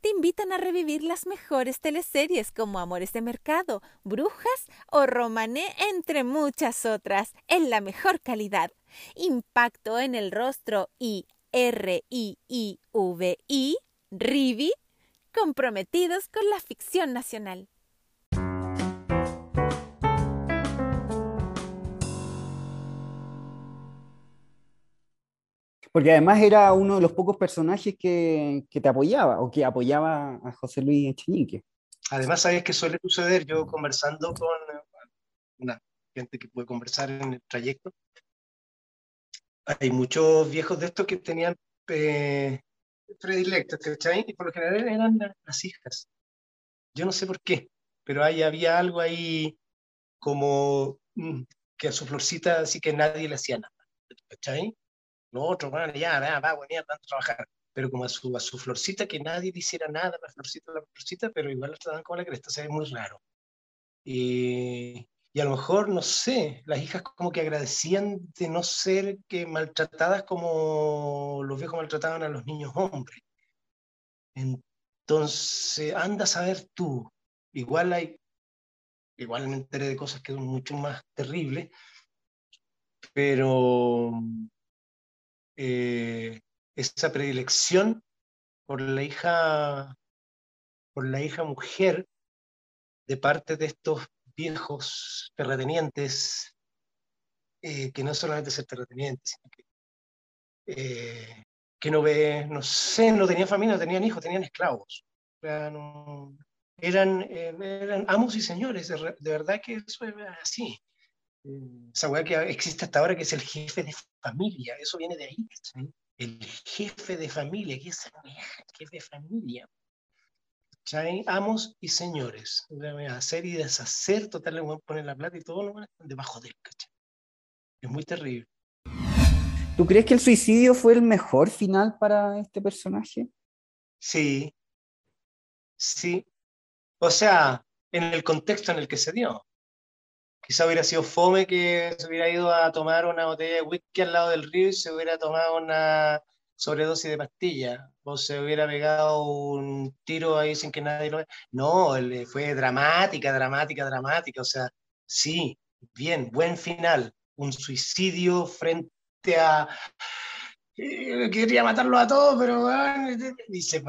te invitan a revivir las mejores teleseries como Amores de Mercado, Brujas o Romané, entre muchas otras, en la mejor calidad. Impacto en el rostro y R-I-I-V-I, Rivi, comprometidos con la ficción nacional. Porque además era uno de los pocos personajes que, que te apoyaba o que apoyaba a José Luis Echenique. Además, sabes que suele suceder, yo conversando con una gente que puede conversar en el trayecto, hay muchos viejos de estos que tenían eh, predilectos, ¿cachai? Y por lo general eran las hijas. Yo no sé por qué, pero ahí había algo ahí como mm, que a su florcita así que nadie le hacía nada, ¿cachai? Los otros, bueno, ya, va, va, venía a trabajar. Pero como a su, a su florcita, que nadie le hiciera nada, la florcita, la florcita, pero igual la tratan como la cresta, o sea, muy raro. Y, y a lo mejor, no sé, las hijas como que agradecían de no ser que maltratadas como los viejos maltrataban a los niños hombres. Entonces, anda a saber tú. Igual hay, igual me enteré de cosas que son mucho más terribles, pero eh, esa predilección por la hija, por la hija mujer de parte de estos viejos terratenientes, eh, que no solamente ser terratenientes, sino que, eh, que no ve, no sé, no tenían familia, no tenían hijos, tenían esclavos. eran, eran amos y señores, de, de verdad que eso es así esa weá que existe hasta ahora, que es el jefe de familia, eso viene de ahí, El jefe de familia, ¿qué es el jefe de familia? ¿Cachai? Amos y señores, hacer y deshacer, total, le poner la plata y todo lo están debajo de él, ¿cachai? Es muy terrible. ¿Tú crees que el suicidio fue el mejor final para este personaje? Sí, sí. O sea, en el contexto en el que se dio quizá hubiera sido fome que se hubiera ido a tomar una botella de whisky al lado del río y se hubiera tomado una sobredosis de pastilla, o se hubiera pegado un tiro ahí sin que nadie lo vea. No, fue dramática, dramática, dramática, o sea, sí, bien, buen final, un suicidio frente a quería matarlo a todos, pero y, se,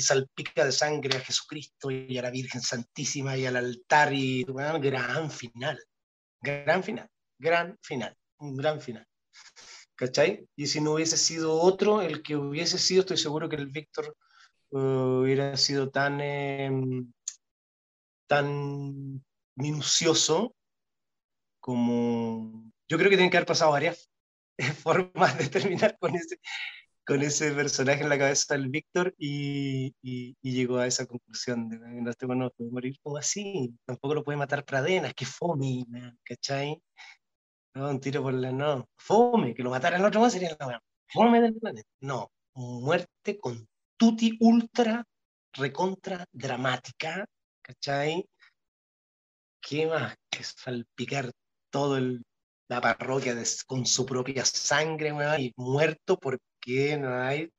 salpica de sangre a Jesucristo y a la Virgen Santísima y al altar y gran final, gran final, gran final, un gran final. ¿Cachai? Y si no hubiese sido otro, el que hubiese sido, estoy seguro que el Víctor uh, hubiera sido tan, em, tan minucioso como... Yo creo que tienen que haber pasado varias formas de terminar con ese, con ese personaje en la cabeza del Víctor y, y, llegó a esa conclusión de no, este no puede morir como así, tampoco lo puede matar Pradenas, que fome, ¿cachai? No, un tiro por la no, fome, que lo matara el otro más sería la fome del planeta. No, muerte con tutti ultra recontra dramática, ¿cachai? ¿Qué más que salpicar todo el la parroquia con su propia sangre, y muerto porque no hay...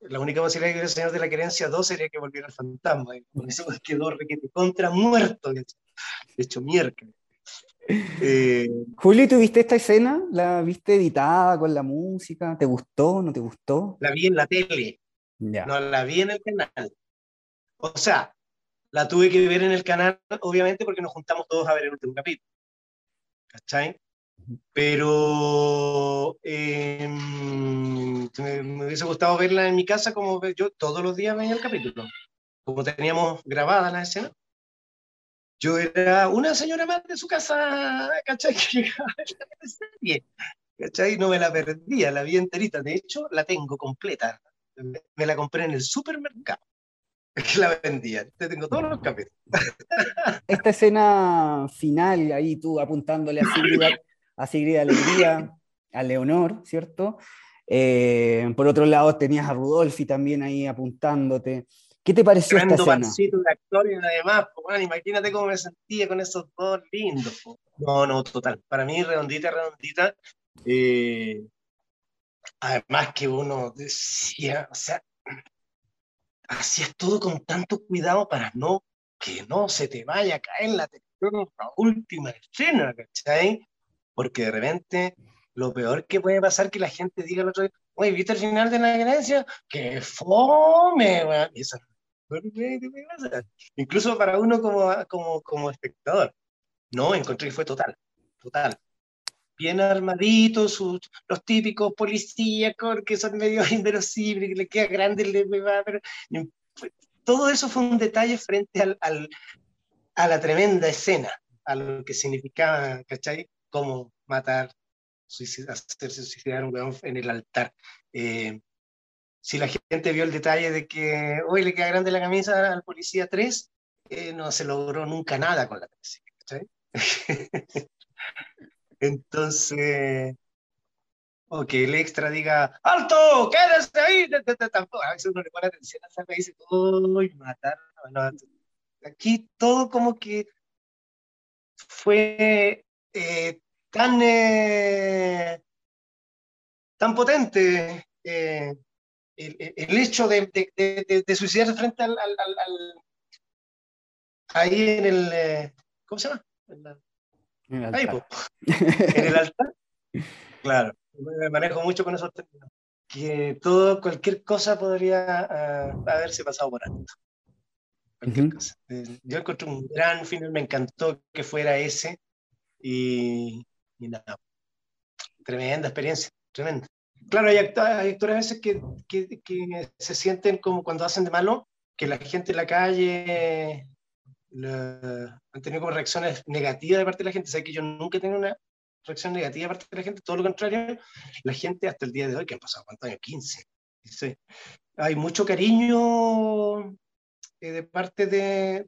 La única posibilidad que el Señor de la Querencia 2 sería que volviera el fantasma, y con eso quedó requete contra muerto, de hecho, miércoles. Eh, Julio, ¿tuviste esta escena? ¿La viste editada con la música? ¿Te gustó? ¿No te gustó? La vi en la tele. No la vi en el canal. O sea, la tuve que ver en el canal, obviamente, porque nos juntamos todos a ver el último capítulo. ¿cachai? Pero em, me, hubiese gustado verla en mi casa como yo todos los días veía el capítulo. Como teníamos grabada la escena, yo era una señora más de su casa, ¿cachai? ¿cachai? No me la perdía, la vi enterita. De hecho, la tengo completa. Me la compré en el supermercado. que la vendía. Te tengo todos los capítulos. Esta escena final, ahí tú apuntándole a Sigrid, a Sigrid Alegría, a Leonor, ¿cierto? Eh, por otro lado tenías a Rudolfi también ahí apuntándote. ¿Qué te pareció esta escena? de actor y además, imagínate cómo me sentía con esos dos lindos. No, no, total. Para mí, redondita, redondita. Eh, además que uno decía, o sea, hacías todo con tanto cuidado para no que no se te vaya a caer la, la última escena, ¿cachai? Porque de repente lo peor que puede pasar es que la gente diga el otro día, oye, ¿viste el final de la herencia? ¡Qué fome! Eso, Incluso para uno como, como, como espectador. No, encontré que fue total, total bien armaditos, los típicos policías que son medio inverosímiles, que le queda grande el pero todo eso fue un detalle frente al, al, a la tremenda escena, a lo que significaba, ¿cachai? Cómo matar, hacerse suicidar un weón en el altar. Eh, si la gente vio el detalle de que hoy le queda grande la camisa al policía 3, eh, no se logró nunca nada con la 3, ¿cachai? Entonces, o que el extra diga, ¡alto! ¡Quédese ahí! Tampoco, a veces uno le pone atención a esa y dice, ¡uy, matar! aquí todo como que fue eh, tan, eh, tan potente eh, el, hecho de, de, suicidarse frente al, ahí en el, ¿cómo se llama? En el altar. en el altar. Claro, me manejo mucho con esos términos. Que todo, cualquier cosa podría uh, haberse pasado por alto. Eh, yo encontré un gran final, me encantó que fuera ese. Y, y nada, tremenda experiencia, tremenda. Claro, hay, hay actores a veces que, que, que, se sienten como cuando hacen de malo, que la gente en la calle han tenido como reacciones negativas de parte de la gente. Sabes que yo nunca he tenido una reacción negativa de parte de la gente, todo lo contrario, la gente hasta el día de hoy, que han pasado cuántos años, 15, hay mucho cariño eh, de parte de,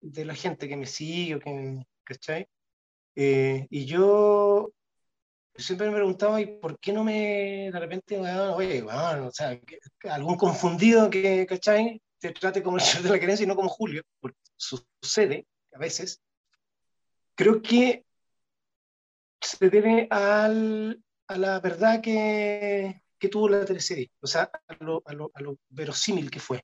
de, la gente que me sigue, o que, ¿cachai? Eh, y yo siempre me preguntaba, ¿y por qué no me, de repente, oye, bueno, o sea, algún confundido que, ¿cachai? te trate como el señor de la querencia y no como Julio, porque sucede a veces, creo que se debe al, a la verdad que, que tuvo la teleserie, o sea, a lo, a lo, a lo verosímil que fue.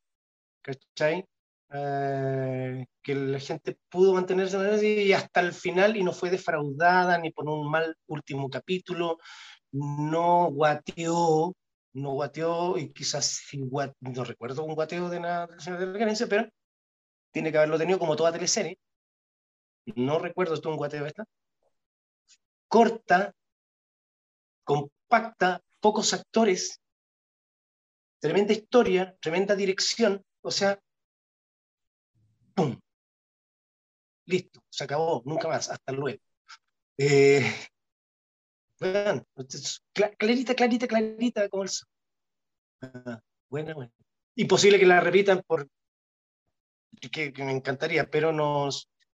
¿Cachai? Eh, que la gente pudo mantenerse y hasta el final y no fue defraudada ni por un mal último capítulo, no guateó, no guateó y quizás no recuerdo un guateo de nada de la pero tiene que haberlo tenido como toda teleserie. No recuerdo esto un guateo esta. Corta, compacta, pocos actores, tremenda historia, tremenda dirección, o sea, ¡pum! Listo, se acabó, nunca más, hasta luego. Eh, bueno, clarita, clarita, clarita, como el ah, buena, buena. Imposible que la repitan por que, me encantaría, pero no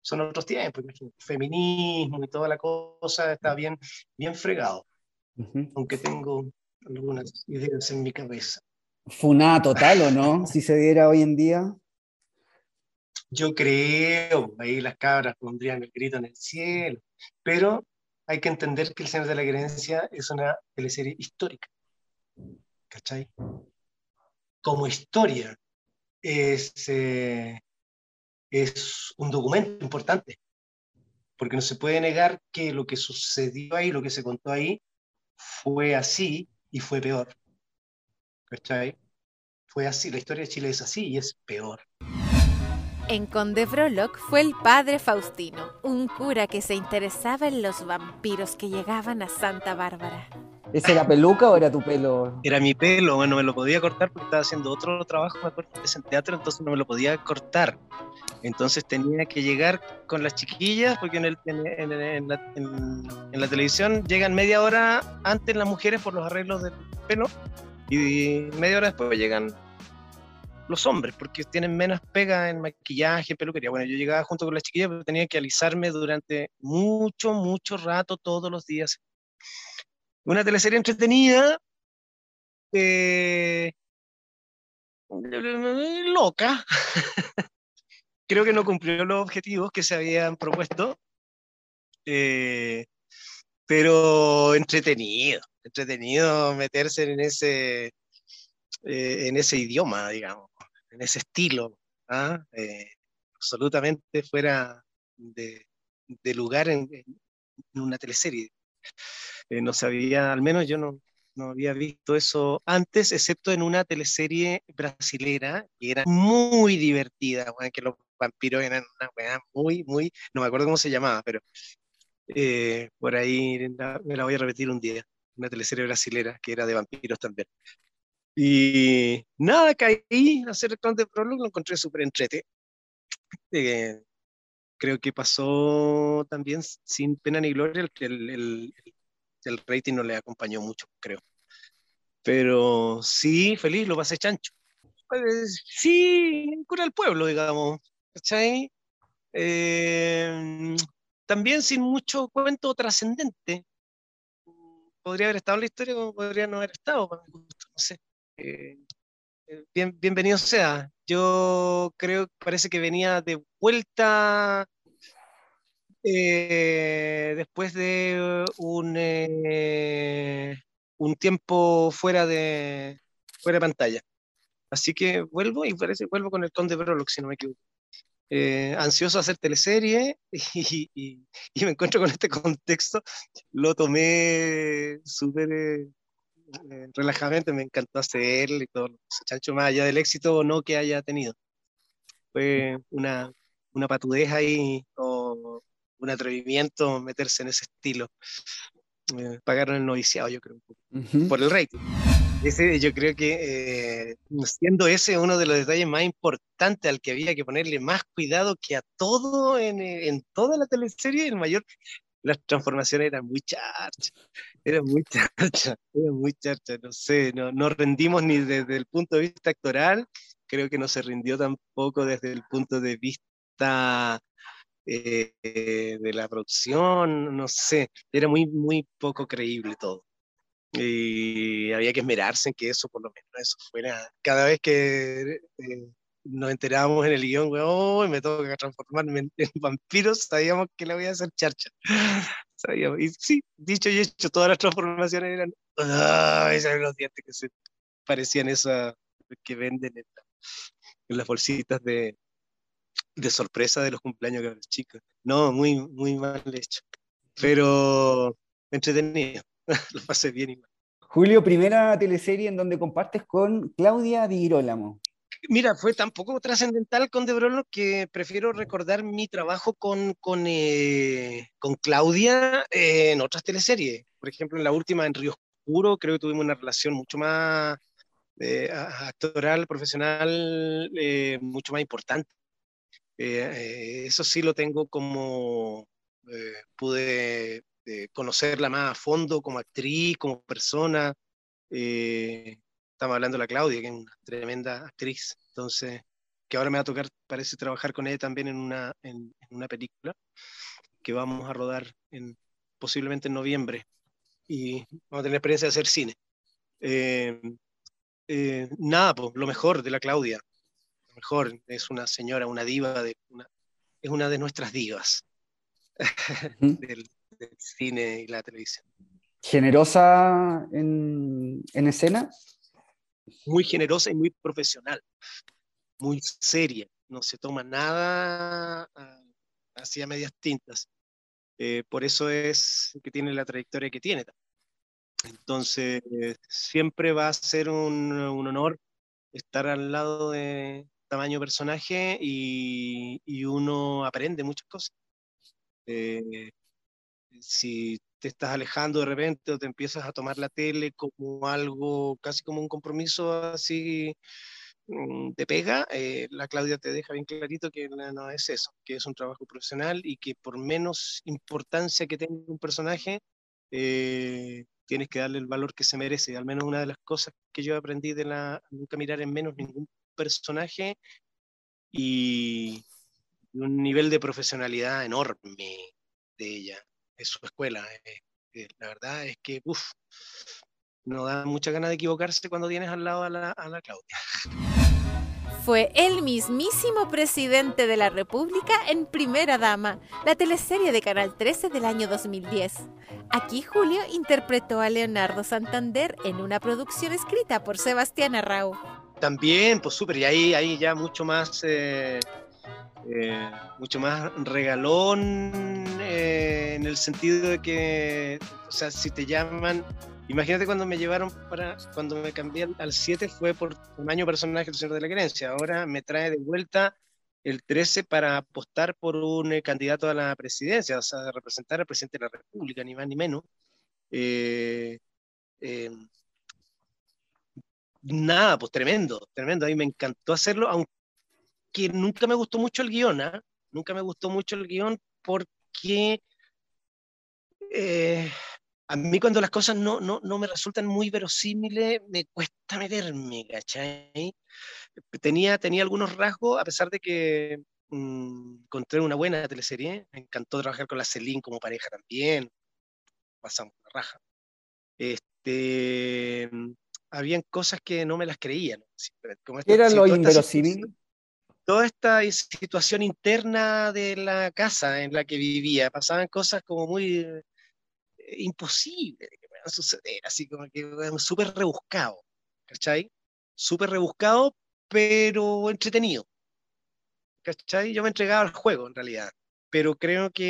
son otros tiempos, feminismo y toda la cosa está bien, bien fregado, aunque tengo algunas ideas en mi cabeza. ¿Funa total o no? si se diera hoy en día. Yo creo, ahí las cabras pondrían el grito en el cielo, pero hay que entender que El Señor de la Gerencia es una teleserie histórica. ¿Cachai? Como historia es, eh, es un documento importante, porque no se puede negar que lo que sucedió ahí, lo que se contó ahí, fue así y fue peor. ¿Cachai? Fue así, la historia de Chile es así y es peor. En Conde Frollock fue el padre Faustino, un cura que se interesaba en los vampiros que llegaban a Santa Bárbara. ¿Esa era peluca o era tu pelo? Era mi pelo, bueno, me lo podía cortar porque estaba haciendo otro trabajo, me acuerdo, en teatro, entonces no me lo podía cortar. Entonces tenía que llegar con las chiquillas, porque en, el, en, la, en, la, televisión llegan media hora antes las mujeres por los arreglos del pelo y media hora después llegan los hombres, porque tienen menos pega en maquillaje, peluquería. Bueno, yo llegaba junto con las chiquillas, pero tenía que alisarme durante mucho, mucho rato, todos los días. Una teleserie entretenida, eh, loca. Creo que no cumplió los objetivos que se habían propuesto, eh, pero entretenido, entretenido meterse en ese, eh, en ese idioma, digamos en ese estilo, ¿ah? eh, absolutamente fuera de, lugar en, una teleserie. Eh, no sabía, al menos yo no, no había visto eso antes, excepto en una teleserie brasilera que era muy divertida, que los vampiros eran una weá muy, muy, no me acuerdo cómo se llamaba, pero eh, por ahí me la voy a repetir un día, una teleserie brasilera que era de vampiros también. Y nada, caí a hacer el clown de Prologue, lo encontré súper entrete. Eh, creo que pasó también sin pena ni gloria, el, el, el, rating no le acompañó mucho, creo. Pero sí, feliz, lo pasé chancho. Pues, sí, cura el pueblo, digamos. ¿Cachai? Eh, también sin mucho cuento trascendente. Podría haber estado en la historia como podría no haber estado, para mi gusto, no sé. Eh, eh, bien, bienvenido sea. Yo creo que parece que venía de vuelta eh, después de un, un tiempo fuera de, fuera de pantalla. Así que vuelvo y parece vuelvo con el Conde Prologue, si no me equivoco. ansioso a hacer teleserie y, y, me encuentro con este contexto, lo tomé súper eh, relajadamente, me encantó hacerle y todo, chancho más allá del éxito o no que haya tenido. Fue una, una patudez ahí o un atrevimiento meterse en ese estilo. Eh, pagaron el noviciado, yo creo, por el rating. Ese, yo creo que eh, siendo ese uno de los detalles más importantes al que había que ponerle más cuidado que a todo en, en toda la teleserie, el mayor las transformaciones eran muy charchas, eran muy charchas, eran muy charchas, no sé, no, no rendimos ni desde el punto de vista actoral, creo que no se rindió tampoco desde el punto de vista eh, de la producción, no sé, era muy, muy poco creíble todo. Y había que esmerarse en que eso, por lo menos, eso fuera, cada vez que eh, nos enterábamos en el guion, weón, me toca transformarme en, vampiros, sabíamos que le voy a hacer charcha. Sabíamos. Y sí, dicho y hecho, todas las transformaciones eran, ah, esos los dientes que se parecían esas que venden en, las bolsitas de, de sorpresa de los cumpleaños de los chicos. No, muy, muy mal hecho. Pero entretenido, lo pasé bien igual. Julio, primera teleserie en donde compartes con Claudia Di Girolamo. Mira, fue tan poco trascendental con De Brolo que prefiero recordar mi trabajo con, con, eh, con Claudia eh, en otras teleseries. Por ejemplo, en la última, en Río Oscuro, creo que tuvimos una relación mucho más eh, actoral, profesional, mucho más importante. eso sí lo tengo como, pude conocerla más a fondo como actriz, como persona. Estamos hablando de la Claudia, que es una tremenda actriz. Entonces, que ahora me va a tocar, parece, trabajar con ella también en una, en, una película que vamos a rodar en, posiblemente en noviembre. Y vamos a tener experiencia de hacer cine. Eh, eh, nada, pues, lo mejor de la Claudia. Lo mejor, es una señora, una diva, de una, es una de nuestras divas del, cine y la televisión. ¿Generosa en, en escena? Muy generosa y muy profesional, muy seria, no se toma nada hacia ah, medias tintas. Eh, por eso es que tiene la trayectoria que tiene. Entonces, siempre va a ser un, honor estar al lado de tamaño personaje y, uno aprende muchas cosas. Eh, si te estás alejando de repente o te empiezas a tomar la tele como algo, casi como un compromiso así mm, de pega, eh, la Claudia te deja bien clarito que no, es eso, que es un trabajo profesional y que por menos importancia que tenga un personaje, eh, tienes que darle el valor que se merece. Al menos una de las cosas que yo aprendí de la nunca mirar en menos ningún personaje y un nivel de profesionalidad enorme de ella es su escuela. Eh, eh, la verdad es que, uff, no da mucha ganas de equivocarse cuando tienes al lado a la, a la Claudia. Fue el mismísimo presidente de la República en Primera Dama, la teleserie de Canal 13 del año 2010. Aquí Julio interpretó a Leonardo Santander en una producción escrita por Sebastián Arrau. También, pues súper, y ahí, ahí ya mucho más, eh, mucho más regalón en el sentido de que, o sea, si te llaman, imagínate cuando me llevaron para, cuando me cambié al 7 fue por tamaño personaje del Señor de la Creencia, ahora me trae de vuelta el 13 para apostar por un eh, candidato a la presidencia, o sea, representar al presidente de la República, ni más ni menos. Eh, eh, nada, pues tremendo, tremendo. A mí me encantó hacerlo, aunque nunca me gustó mucho el guion, ¿ah? nunca me gustó mucho el guion porque eh, a mí cuando las cosas no, no, no, me resultan muy verosímiles, me cuesta meterme, ¿cachai? Tenía, tenía algunos rasgos, a pesar de que mm, encontré una buena teleserie, me encantó trabajar con la Celine como pareja también, pasamos la raja. Este, habían cosas que no me las creían. Como ¿Era lo inverosímil? Toda esta situación interna de la casa en la que vivía, pasaban cosas como muy imposible de que puedan suceder, así como que súper rebuscado, ¿cachai? Súper rebuscado, pero entretenido. ¿Cachai? Yo me entregaba al juego en realidad, pero creo que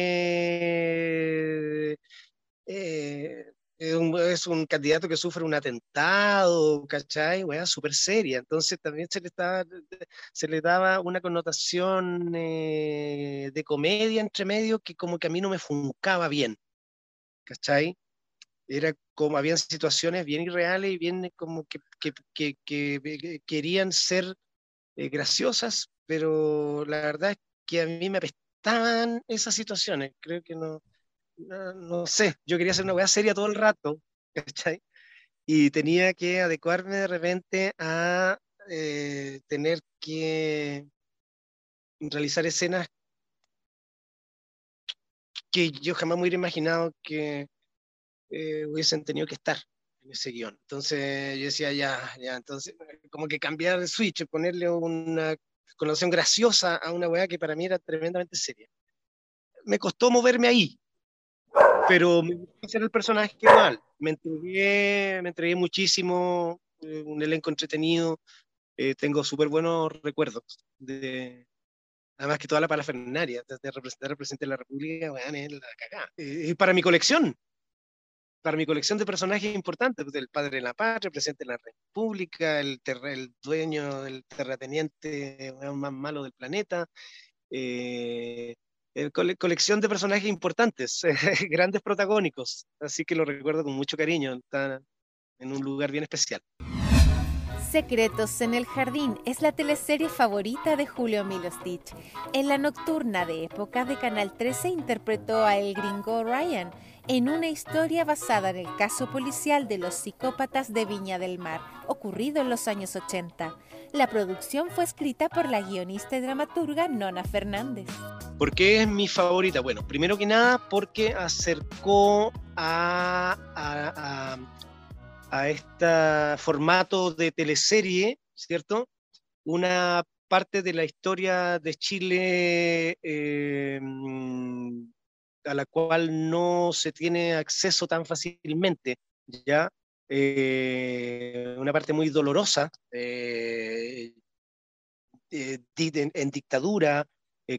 eh, es un, candidato que sufre un atentado, ¿cachai? Weá, súper seria. Entonces también se le, estaba, se le daba una connotación eh, de comedia entre medio que como que a mí no me funcaba bien. ¿cachai? Era como, habían situaciones bien irreales y bien como que, que, que, querían ser eh, graciosas, pero la verdad es que a mí me apestaban esas situaciones. Creo que no, no, sé, yo quería hacer una weá seria todo el rato, ¿cachai? Y tenía que adecuarme de repente a eh, tener que realizar escenas que yo jamás me hubiera imaginado que eh, hubiesen tenido que estar en ese guion. Entonces yo decía, ya, ya, entonces como que cambiar el switch, ponerle una connotación graciosa a una weá que para mí era tremendamente seria. Me costó moverme ahí, pero me gustó hacer el personaje igual. Me entregué, me entregué muchísimo, eh, un elenco entretenido, eh, tengo súper buenos recuerdos de, Además que toda la parafernaria de representar al presidente de la República, weón, es la cagada. Y para mi colección, para mi colección de personajes importantes, pues, el padre de la patria, el presidente de la República, el, el dueño, el terrateniente más malo del planeta, eh, colección de personajes importantes, grandes protagónicos, así que lo recuerdo con mucho cariño, está en un lugar bien especial. Secretos en el Jardín es la teleserie favorita de Julio Milostich. En la nocturna de época de Canal 13 interpretó a el gringo Ryan en una historia basada en el caso policial de los psicópatas de Viña del Mar, ocurrido en los años 80. La producción fue escrita por la guionista y dramaturga Nona Fernández. ¿Por qué es mi favorita? Bueno, primero que nada porque acercó a, a, a, este formato de teleserie, ¿cierto? Una parte de la historia de Chile eh, a la cual no se tiene acceso tan fácilmente, ¿ya? Eh, una parte muy dolorosa, eh, eh, en, dictadura,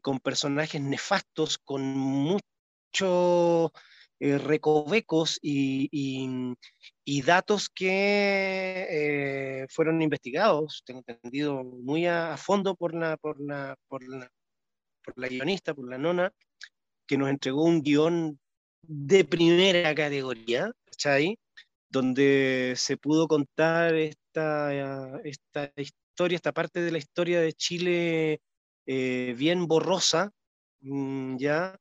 con personajes nefastos, con muchos recovecos y, datos que fueron investigados, tengo entendido, muy a, fondo por, la, por, la, por la guionista, por la nona, que nos entregó un guion de primera categoría, ¿cachai? Donde se pudo contar esta, esta historia, esta parte de la historia de Chile eh, bien borrosa, mm, ya,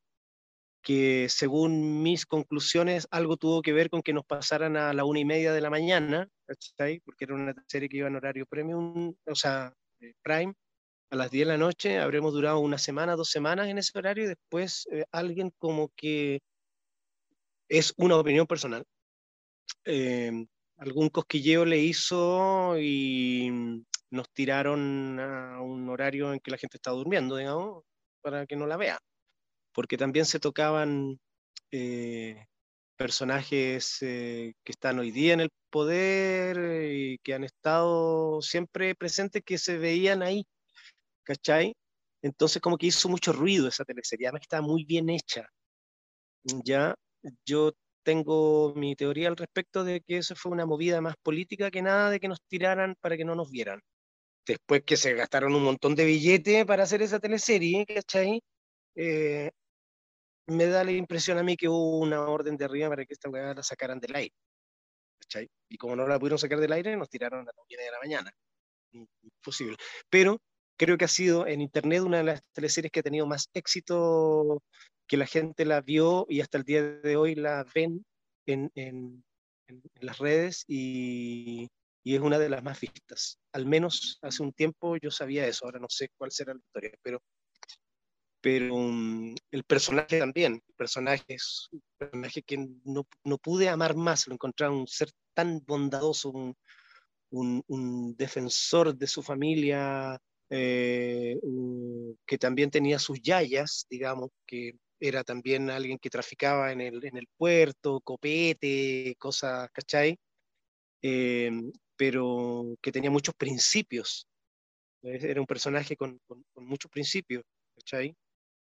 que según mis conclusiones algo tuvo que ver con que nos pasaran a la una y media de la mañana, ¿cachai? Porque era una serie que iba en horario premium, o sea, eh, prime, a las 10 de la noche, habremos durado una semana, dos semanas en ese horario y después eh, alguien como que es una opinión personal. Em, algún cosquilleo le hizo y nos tiraron a un horario en que la gente estaba durmiendo, digamos, para que no la vea. Porque también se tocaban eh, personajes eh, que están hoy día en el poder y que han estado siempre presentes, que se veían ahí ¿cachai? Entonces como que hizo mucho ruido esa teleserie, además está muy bien hecha. Ya, yo tengo mi teoría al respecto de que eso fue una movida más política que nada de que nos tiraran para que no nos vieran. Después que se gastaron un montón de billetes para hacer esa teleserie, ¿cachai? Eh, me da la impresión a mí que hubo una orden de arriba para que esta weá la sacaran del aire. ¿cachai? Y como no la pudieron sacar del aire, nos tiraron a las 9 de la mañana. Imposible. Pero creo que ha sido en Internet una de las teleseries que ha tenido más éxito, que la gente la vio y hasta el día de hoy la ven en, las redes y, y, es una de las más vistas. Al menos hace un tiempo yo sabía eso, ahora no sé cuál será la historia, pero, pero um, el personaje también, el personaje es un personaje que no, no pude amar más, lo encontraba un ser tan bondadoso, un, un defensor de su familia, eh, que también tenía sus yayas, digamos, que era también alguien que traficaba en el, en el puerto, copete, cosas, ¿cachai? Eh, pero que tenía muchos principios. Era un personaje con, con, muchos principios, ¿cachai?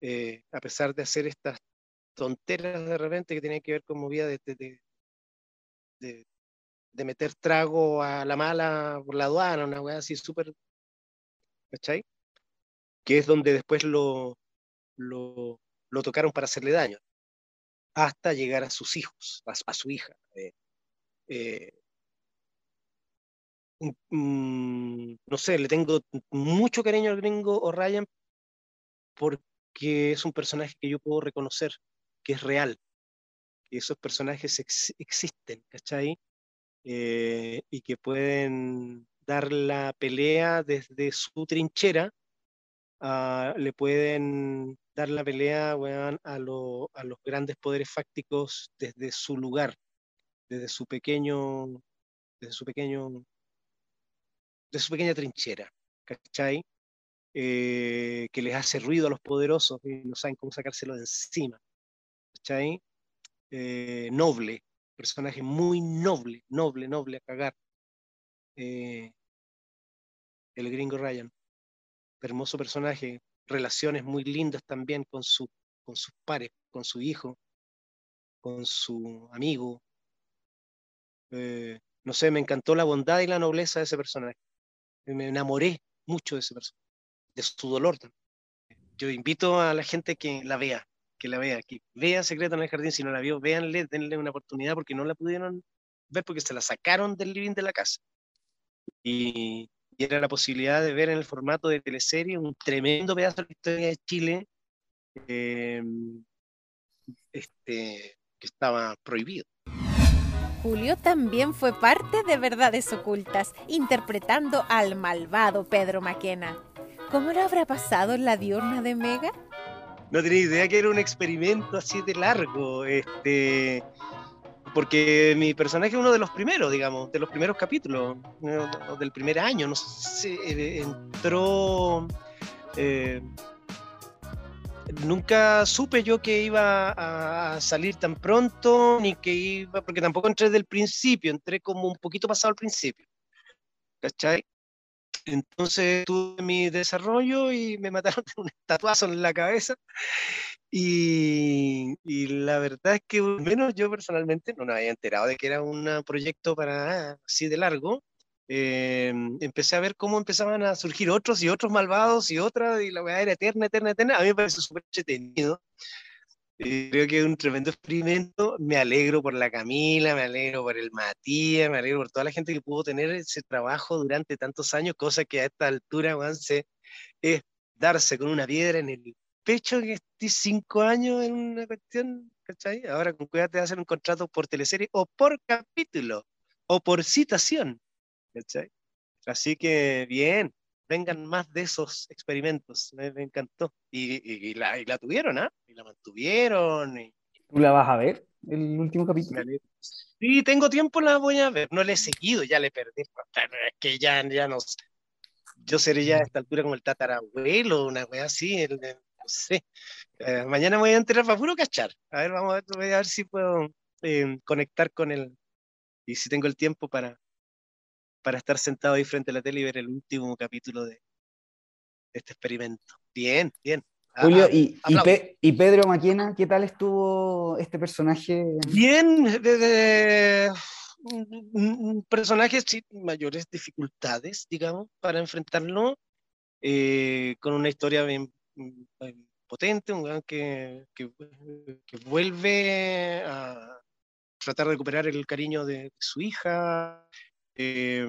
Eh, a pesar de hacer estas tonteras de repente que tenían que ver con movida de, de, de, de, meter trago a la mala por la aduana, una weá así súper ¿cachai? Que es donde después lo, lo, tocaron para hacerle daño, hasta llegar a sus hijos, a, su hija. Eh, eh, mm, no sé, le tengo mucho cariño al gringo O'Ryan porque es un personaje que yo puedo reconocer, que es real, que esos personajes existen, ¿cachai? Eh, y que pueden dar la pelea desde su trinchera, ah, le pueden dar la pelea a, los grandes poderes fácticos desde su lugar, desde su pequeño, desde su pequeño, su pequeña trinchera, ¿cachai? Eh, que les hace ruido a los poderosos y no saben cómo sacárselo de encima, ¿cachai? Eh, noble, personaje muy noble, noble, noble a cagar. Eh, el gringo Ryan. Hermoso personaje, relaciones muy lindas también con, su, con sus pares, con su hijo, con su amigo. Eh, no sé, me encantó la bondad y la nobleza de ese personaje. Me enamoré mucho de ese personaje, de su dolor también. Yo invito a la gente que la vea, que la vea, que vea Secreto en el Jardín. Si no la vio, véanle, denle una oportunidad porque no la pudieron ver porque se la sacaron del living de la casa. Y, era la posibilidad de ver en el formato de teleserie un tremendo pedazo de la historia de Chile eh, este, que estaba prohibido. Julio también fue parte de Verdades Ocultas, interpretando al malvado Pedro Maquena. ¿Cómo lo habrá pasado en la diurna de Mega? No tenía idea que era un experimento así de largo. Este, porque mi personaje es uno de los primeros, digamos, de los primeros capítulos, del primer año, no sé, eh, entró... Eh, nunca supe yo que iba a salir tan pronto, ni que iba, porque tampoco entré del principio, entré como un poquito pasado al principio. ¿Cachai? Entonces tuve mi desarrollo y me mataron de un tatuazo en la cabeza. Y, y, la verdad es que, al menos yo personalmente no me había enterado de que era un proyecto para así de largo. Eh, empecé a ver cómo empezaban a surgir otros y otros malvados y otras, y la weá era eterna, eterna, eterna. A mí me parece súper entretenido. Eh, creo que es un tremendo experimento. Me alegro por la Camila, me alegro por el Matías, me alegro por toda la gente que pudo tener ese trabajo durante tantos años, cosa que a esta altura, es darse con una piedra en el pecho que estés cinco años en una cuestión, ¿cachai? Ahora con cuidado te hacer un contrato por teleserie o por capítulo o por citación, ¿cachai? Así que bien, vengan más de esos experimentos. Me, encantó. Y, la, tuvieron, ¿ah? Y la mantuvieron. Y... ¿Tú la vas a ver, el último capítulo? Sí, tengo tiempo, la voy a ver. No le he seguido, ya le perdí. Es que ya, ya no Yo seré ya a esta altura como el tatarabuelo, una wea así. no sé. Eh, mañana voy a enterar para puro cachar. A ver, vamos a ver, a ver si puedo eh, conectar con él y si tengo el tiempo para, para estar sentado ahí frente a la tele y ver el último capítulo de, este experimento. Bien, bien. Ah, Julio, ah, y, y, Pedro Maquena, ¿qué tal estuvo este personaje? Bien, desde un personaje sin mayores dificultades, digamos, para enfrentarlo, eh, con una historia bien, potente, un gran que, que, vuelve a tratar de recuperar el cariño de su hija, eh,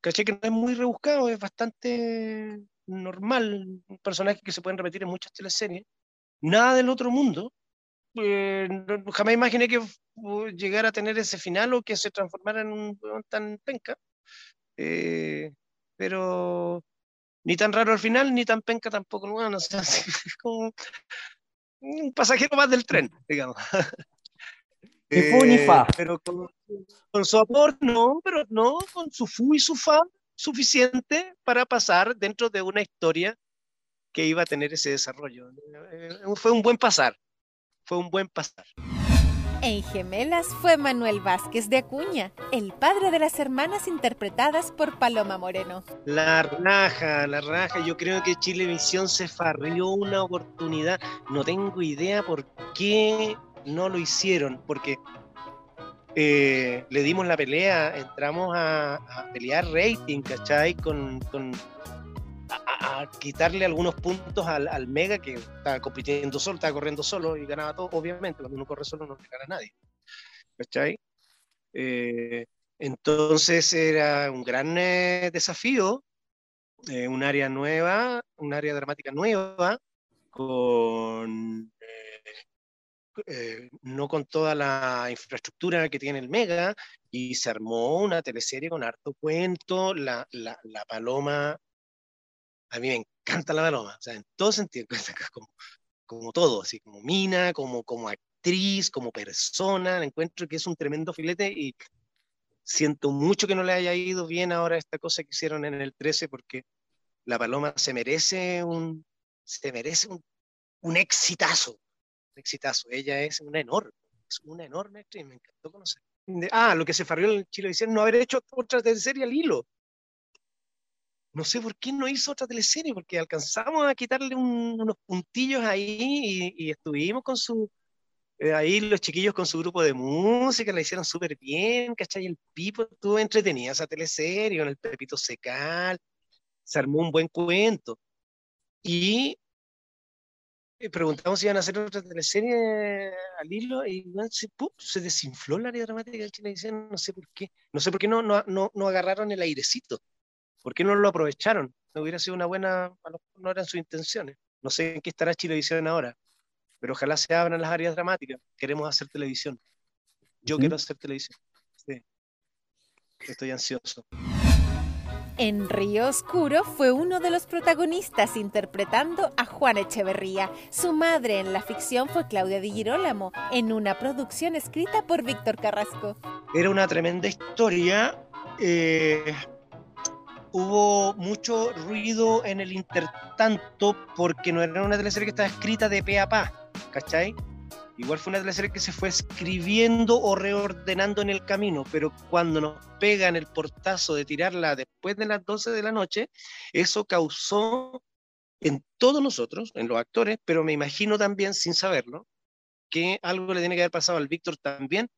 caché que no es muy rebuscado, es bastante normal, un personaje que se pueden repetir en muchas teleseries. Nada del otro mundo. Eh, jamás imaginé que llegara a tener ese final o que se transformara en un tan penca. Eh, pero ni tan raro al final, ni tan penca tampoco. No, no sé, es como un pasajero más del tren, digamos. Eh, pero con, su amor, no, pero no, con su fu y su fa suficiente para pasar dentro de una historia que iba a tener ese desarrollo. Eh, fue un buen pasar, fue un buen pasar. En Gemelas fue Manuel Vázquez de Acuña, el padre de las hermanas interpretadas por Paloma Moreno. La raja, la raja. Yo creo que Chilevisión se farrió una oportunidad. No tengo idea por qué no lo hicieron porque eh, le dimos la pelea, entramos a, pelear rating, ¿cachai? Con, quitarle algunos puntos al, Mega que estaba compitiendo solo, estaba corriendo solo y ganaba todo, obviamente, cuando uno corre solo no le gana a nadie, ¿cachai? Eh, entonces era un gran eh, desafío, un área nueva, un área dramática nueva, con eh, no con toda la infraestructura que tiene el Mega, y se armó una teleserie con harto cuento, la, la, la Paloma, a mí me encanta la Paloma, o sea, en todo sentido, como, como todo, así como Mina, como, como actriz, como persona, encuentro que es un tremendo filete y siento mucho que no le haya ido bien ahora esta cosa que hicieron en el 13 porque la Paloma se merece un, se merece un, un exitazo, exitazo. Ella es una enorme, es una enorme actriz, me encantó conocer. Ah, lo que se farrió en Chile diciendo no haber hecho otra serie al hilo. No sé por qué no hizo otra teleserie, porque alcanzamos a quitarle unos puntillos ahí y, estuvimos con su, eh, ahí los chiquillos con su grupo de música, la hicieron súper bien, ¿cachai? El Pipo estuvo entretenida esa teleserie con el Pepito Secal, se armó un buen cuento. Y preguntamos si iban a hacer otra teleserie al hilo y se, se desinfló la área dramática de Chilevisión, no sé por qué. No sé por qué no, no, no agarraron el airecito. ¿Por qué no lo aprovecharon? No hubiera sido una buena, no eran sus intenciones. No sé en qué estará Chilevisión ahora, pero ojalá se abran las áreas dramáticas. Queremos hacer televisión. Yo quiero hacer televisión. Sí. Estoy ansioso. En Río Oscuro fue uno de los protagonistas interpretando a Juan Echeverría. Su madre en la ficción fue Claudia Di Girolamo, en una producción escrita por Víctor Carrasco. Era una tremenda historia. Eh, hubo mucho ruido en el intertanto porque no era una teleserie que estaba escrita de pe a pa, ¿cachai? Igual fue una teleserie que se fue escribiendo o reordenando en el camino, pero cuando nos pegan el portazo de tirarla después de las 12 de la noche, eso causó en todos nosotros, en los actores, pero me imagino también, sin saberlo, que algo le tiene que haber pasado al Víctor también,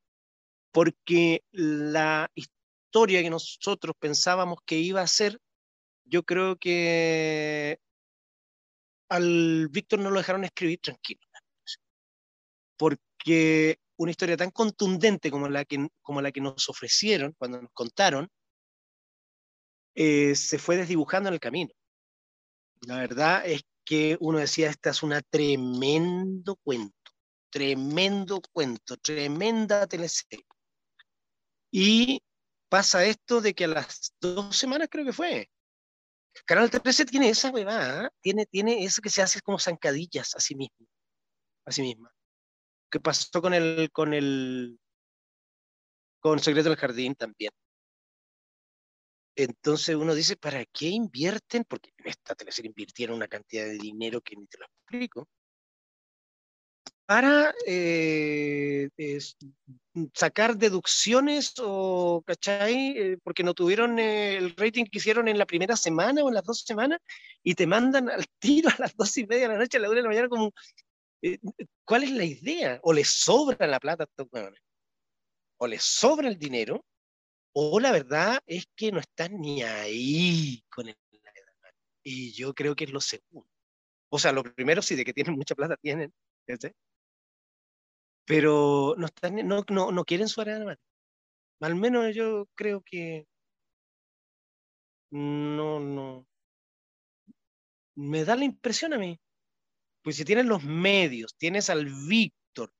porque la historia que nosotros pensábamos que iba a ser, yo creo que al Víctor no lo dejaron escribir tranquilo porque una historia tan contundente como la que, como la que nos ofrecieron cuando nos contaron, eh, se fue desdibujando en el camino. La verdad es que uno decía, esta es una tremendo cuento, tremendo cuento, tremenda teleserie. Y pasa esto de que a las dos semanas creo que fue, Canal 13 tiene esa huevada, ¿eh? tiene, tiene eso que se hace como zancadillas a sí mismo, a sí misma que pasó con el, con el, con Secreto del Jardín también. Entonces uno dice, ¿para qué invierten? Porque en esta teleserie invirtieron una cantidad de dinero que ni te lo explico. Para eh, sacar deducciones o, ¿cachai? Eh, porque no tuvieron eh, el rating que hicieron en la primera semana o en las dos semanas y te mandan al tiro a las dos y media de la noche, a la una de la mañana, como, eh, ¿Cuál es la idea? O les sobra la plata o les sobra el dinero, o la verdad es que no están ni ahí con el Y yo creo que es lo segundo. O sea, lo primero sí, de que tienen mucha plata, tienen, pero no, están, no, no, no quieren su área Al menos yo creo que no, no. Me da la impresión a mí pues si tienes los medios, tienes al Víctor,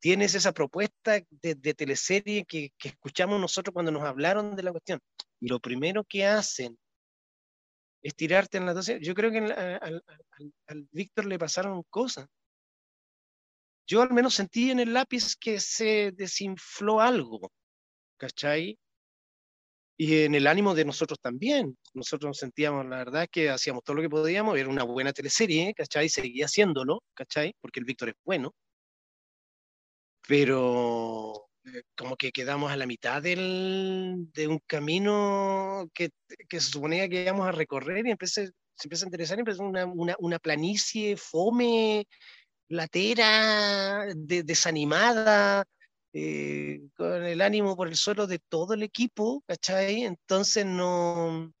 tienes esa propuesta de, teleserie que, escuchamos nosotros cuando nos hablaron de la cuestión, y lo primero que hacen es tirarte en la dosis. Yo creo que al, al Víctor le pasaron cosas. Yo al menos sentí en el lápiz que se desinfló algo, ¿cachai? y en el ánimo de nosotros también. Nosotros nos sentíamos, la verdad, que hacíamos todo lo que podíamos, era una buena teleserie, ¿cachai? Seguía haciéndolo, ¿cachai? Porque el Víctor es bueno. Pero eh, como que quedamos a la mitad del, de un camino que, que, se suponía que íbamos a recorrer y empecé, se empieza a interesar, empezó una, una, una planicie fome, latera, desanimada, eh, con el ánimo por el suelo de todo el equipo, ¿cachai? Entonces no...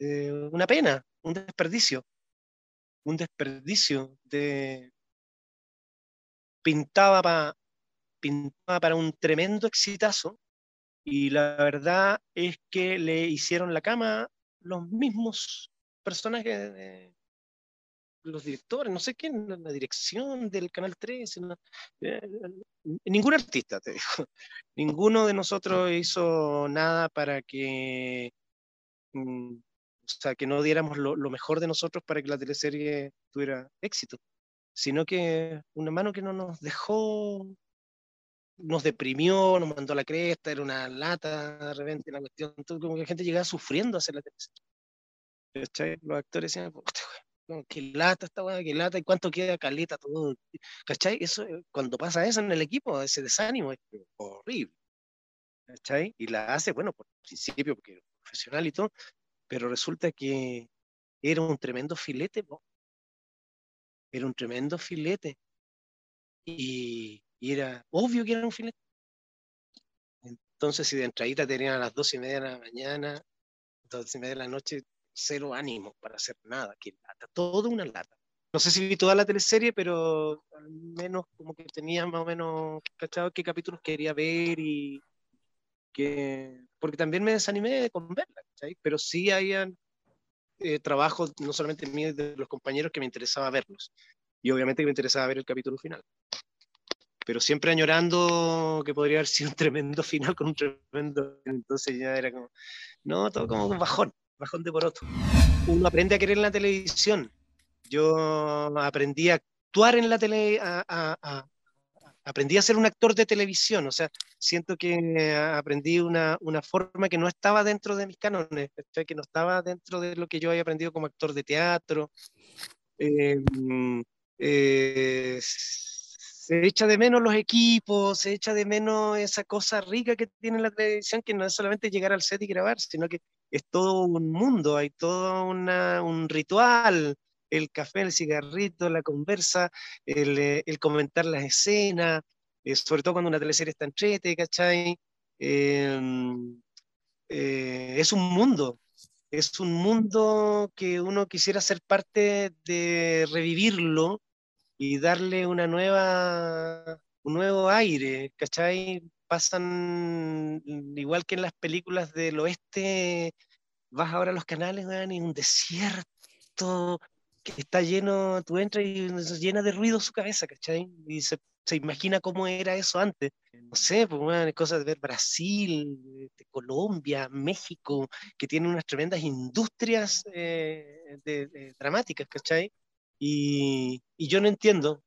Eh, una pena, un desperdicio, un desperdicio de... Pintaba, para pintaba para un tremendo exitazo y la verdad es que le hicieron la cama los mismos personajes de, los directores, no sé quién, la dirección del Canal 13, eh, ningún artista, te digo, ninguno de nosotros hizo nada para que, mm, o sea, que no diéramos lo, mejor de nosotros para que la teleserie tuviera éxito, sino que una mano que no nos dejó, nos deprimió, nos mandó a la cresta, era una lata de repente la cuestión, como que la gente llegaba sufriendo a hacer la teleserie. Los actores decían, qué lata esta weá, qué lata, y cuánto queda caleta, todo. ¿Cachai? Eso, eh, cuando pasa eso en el equipo, ese desánimo es horrible. ¿Cachai? Y la hace, bueno, por principio, porque es profesional y todo, pero resulta que era un tremendo filete, era un tremendo filete. Y, era obvio que era un filete. Entonces, si de entradita tenían a las dos y media de la mañana, dos y media de la noche, cero ánimo para hacer nada, que lata, todo una lata. No sé si vi toda la teleserie, pero al menos como que tenía más o menos cachado qué capítulos quería ver y que, porque también me desanimé con verla, pero sí habían eh, trabajos, no solamente míos, de los compañeros que me interesaba verlos. Y obviamente que me interesaba ver el capítulo final. Pero siempre añorando que podría haber sido un tremendo final con un tremendo. Entonces ya era como, no, todo como un bajón, bajón de por otro. Uno aprende a querer la televisión. Yo aprendí a actuar en la tele, a, aprendí a ser un actor de televisión, o sea, siento que aprendí una, una forma que no estaba dentro de mis cánones, que no estaba dentro de lo que yo había aprendido como actor de teatro. Em, eh, se echa de menos los equipos, se echa de menos esa cosa rica que tiene la televisión, que no es solamente llegar al set y grabar, sino que es todo un mundo, hay todo una, un ritual, el café, el cigarrito, la conversa, el, eh, comentar las escenas, eh, sobre todo cuando una teleserie está entrete, ¿cachai? Em, eh, es un mundo, es un mundo que uno quisiera ser parte de revivirlo y darle una nueva, un nuevo aire, ¿cachai? Pasan, igual que en las películas del oeste, vas ahora a los canales, vean, y un desierto, que está lleno, tú entras y llena de ruido su cabeza, ¿cachai? Y se, se imagina cómo era eso antes. No sé, pues bueno, cosas de ver Brasil, de Colombia, México, que tienen unas tremendas industrias eh, de, dramáticas, ¿cachai? Y, y yo no entiendo,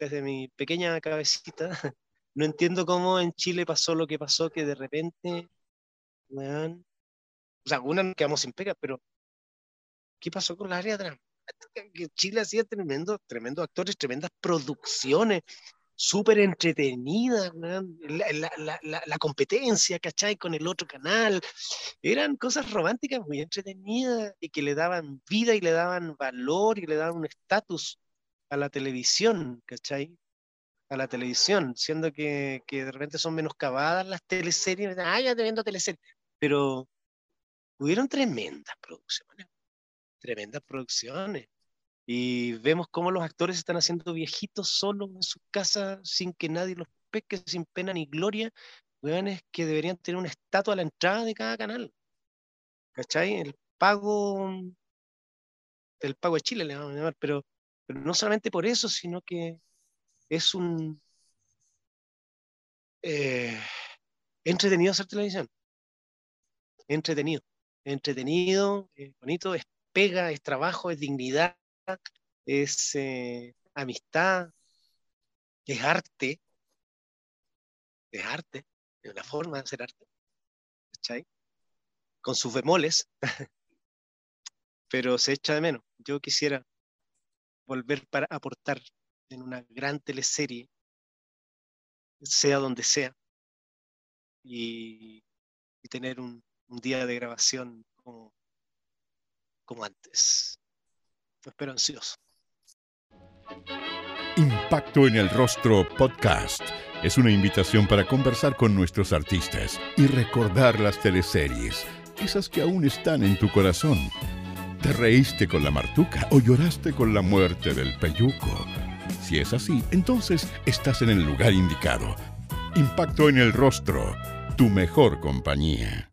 desde mi pequeña cabecita, no entiendo cómo en Chile pasó lo que pasó, que de repente, bueno, o sea, una quedamos sin pega, pero ¿qué pasó con la área dramática? Chile hacía tremendo, tremendos actores, tremendas producciones, súper entretenidas, la, la, la, la, competencia, ¿cachai? Con el otro canal. Eran cosas románticas muy entretenidas y que le daban vida y le daban valor y le daban un estatus a la televisión, ¿cachai? A la televisión, siendo que, que de repente son menoscabadas las teleseries. Ah, ya te viendo teleseries. Pero hubieron tremendas producciones tremendas producciones. Y vemos cómo los actores están haciendo viejitos solos en sus casas sin que nadie los pesque, sin pena ni gloria. es que deberían tener una estatua a la entrada de cada canal. ¿Cachai? El pago, el pago de Chile le vamos a llamar, pero, pero no solamente por eso, sino que es un eh, entretenido hacer televisión. Entretenido, entretenido, eh, bonito, es pega, es trabajo, es dignidad, es eh, amistad, es arte, es arte, es una forma de hacer arte, ¿cachai? Con sus bemoles, pero se echa de menos. Yo quisiera volver para aportar en una gran teleserie, sea donde sea, y, tener un, día de grabación como antes. Espero ansioso. Impacto en el Rostro Podcast es una invitación para conversar con nuestros artistas y recordar las teleseries, esas que aún están en tu corazón. ¿Te reíste con la martuca o lloraste con la muerte del peyuco? Si es así, entonces estás en el lugar indicado. Impacto en el Rostro, tu mejor compañía.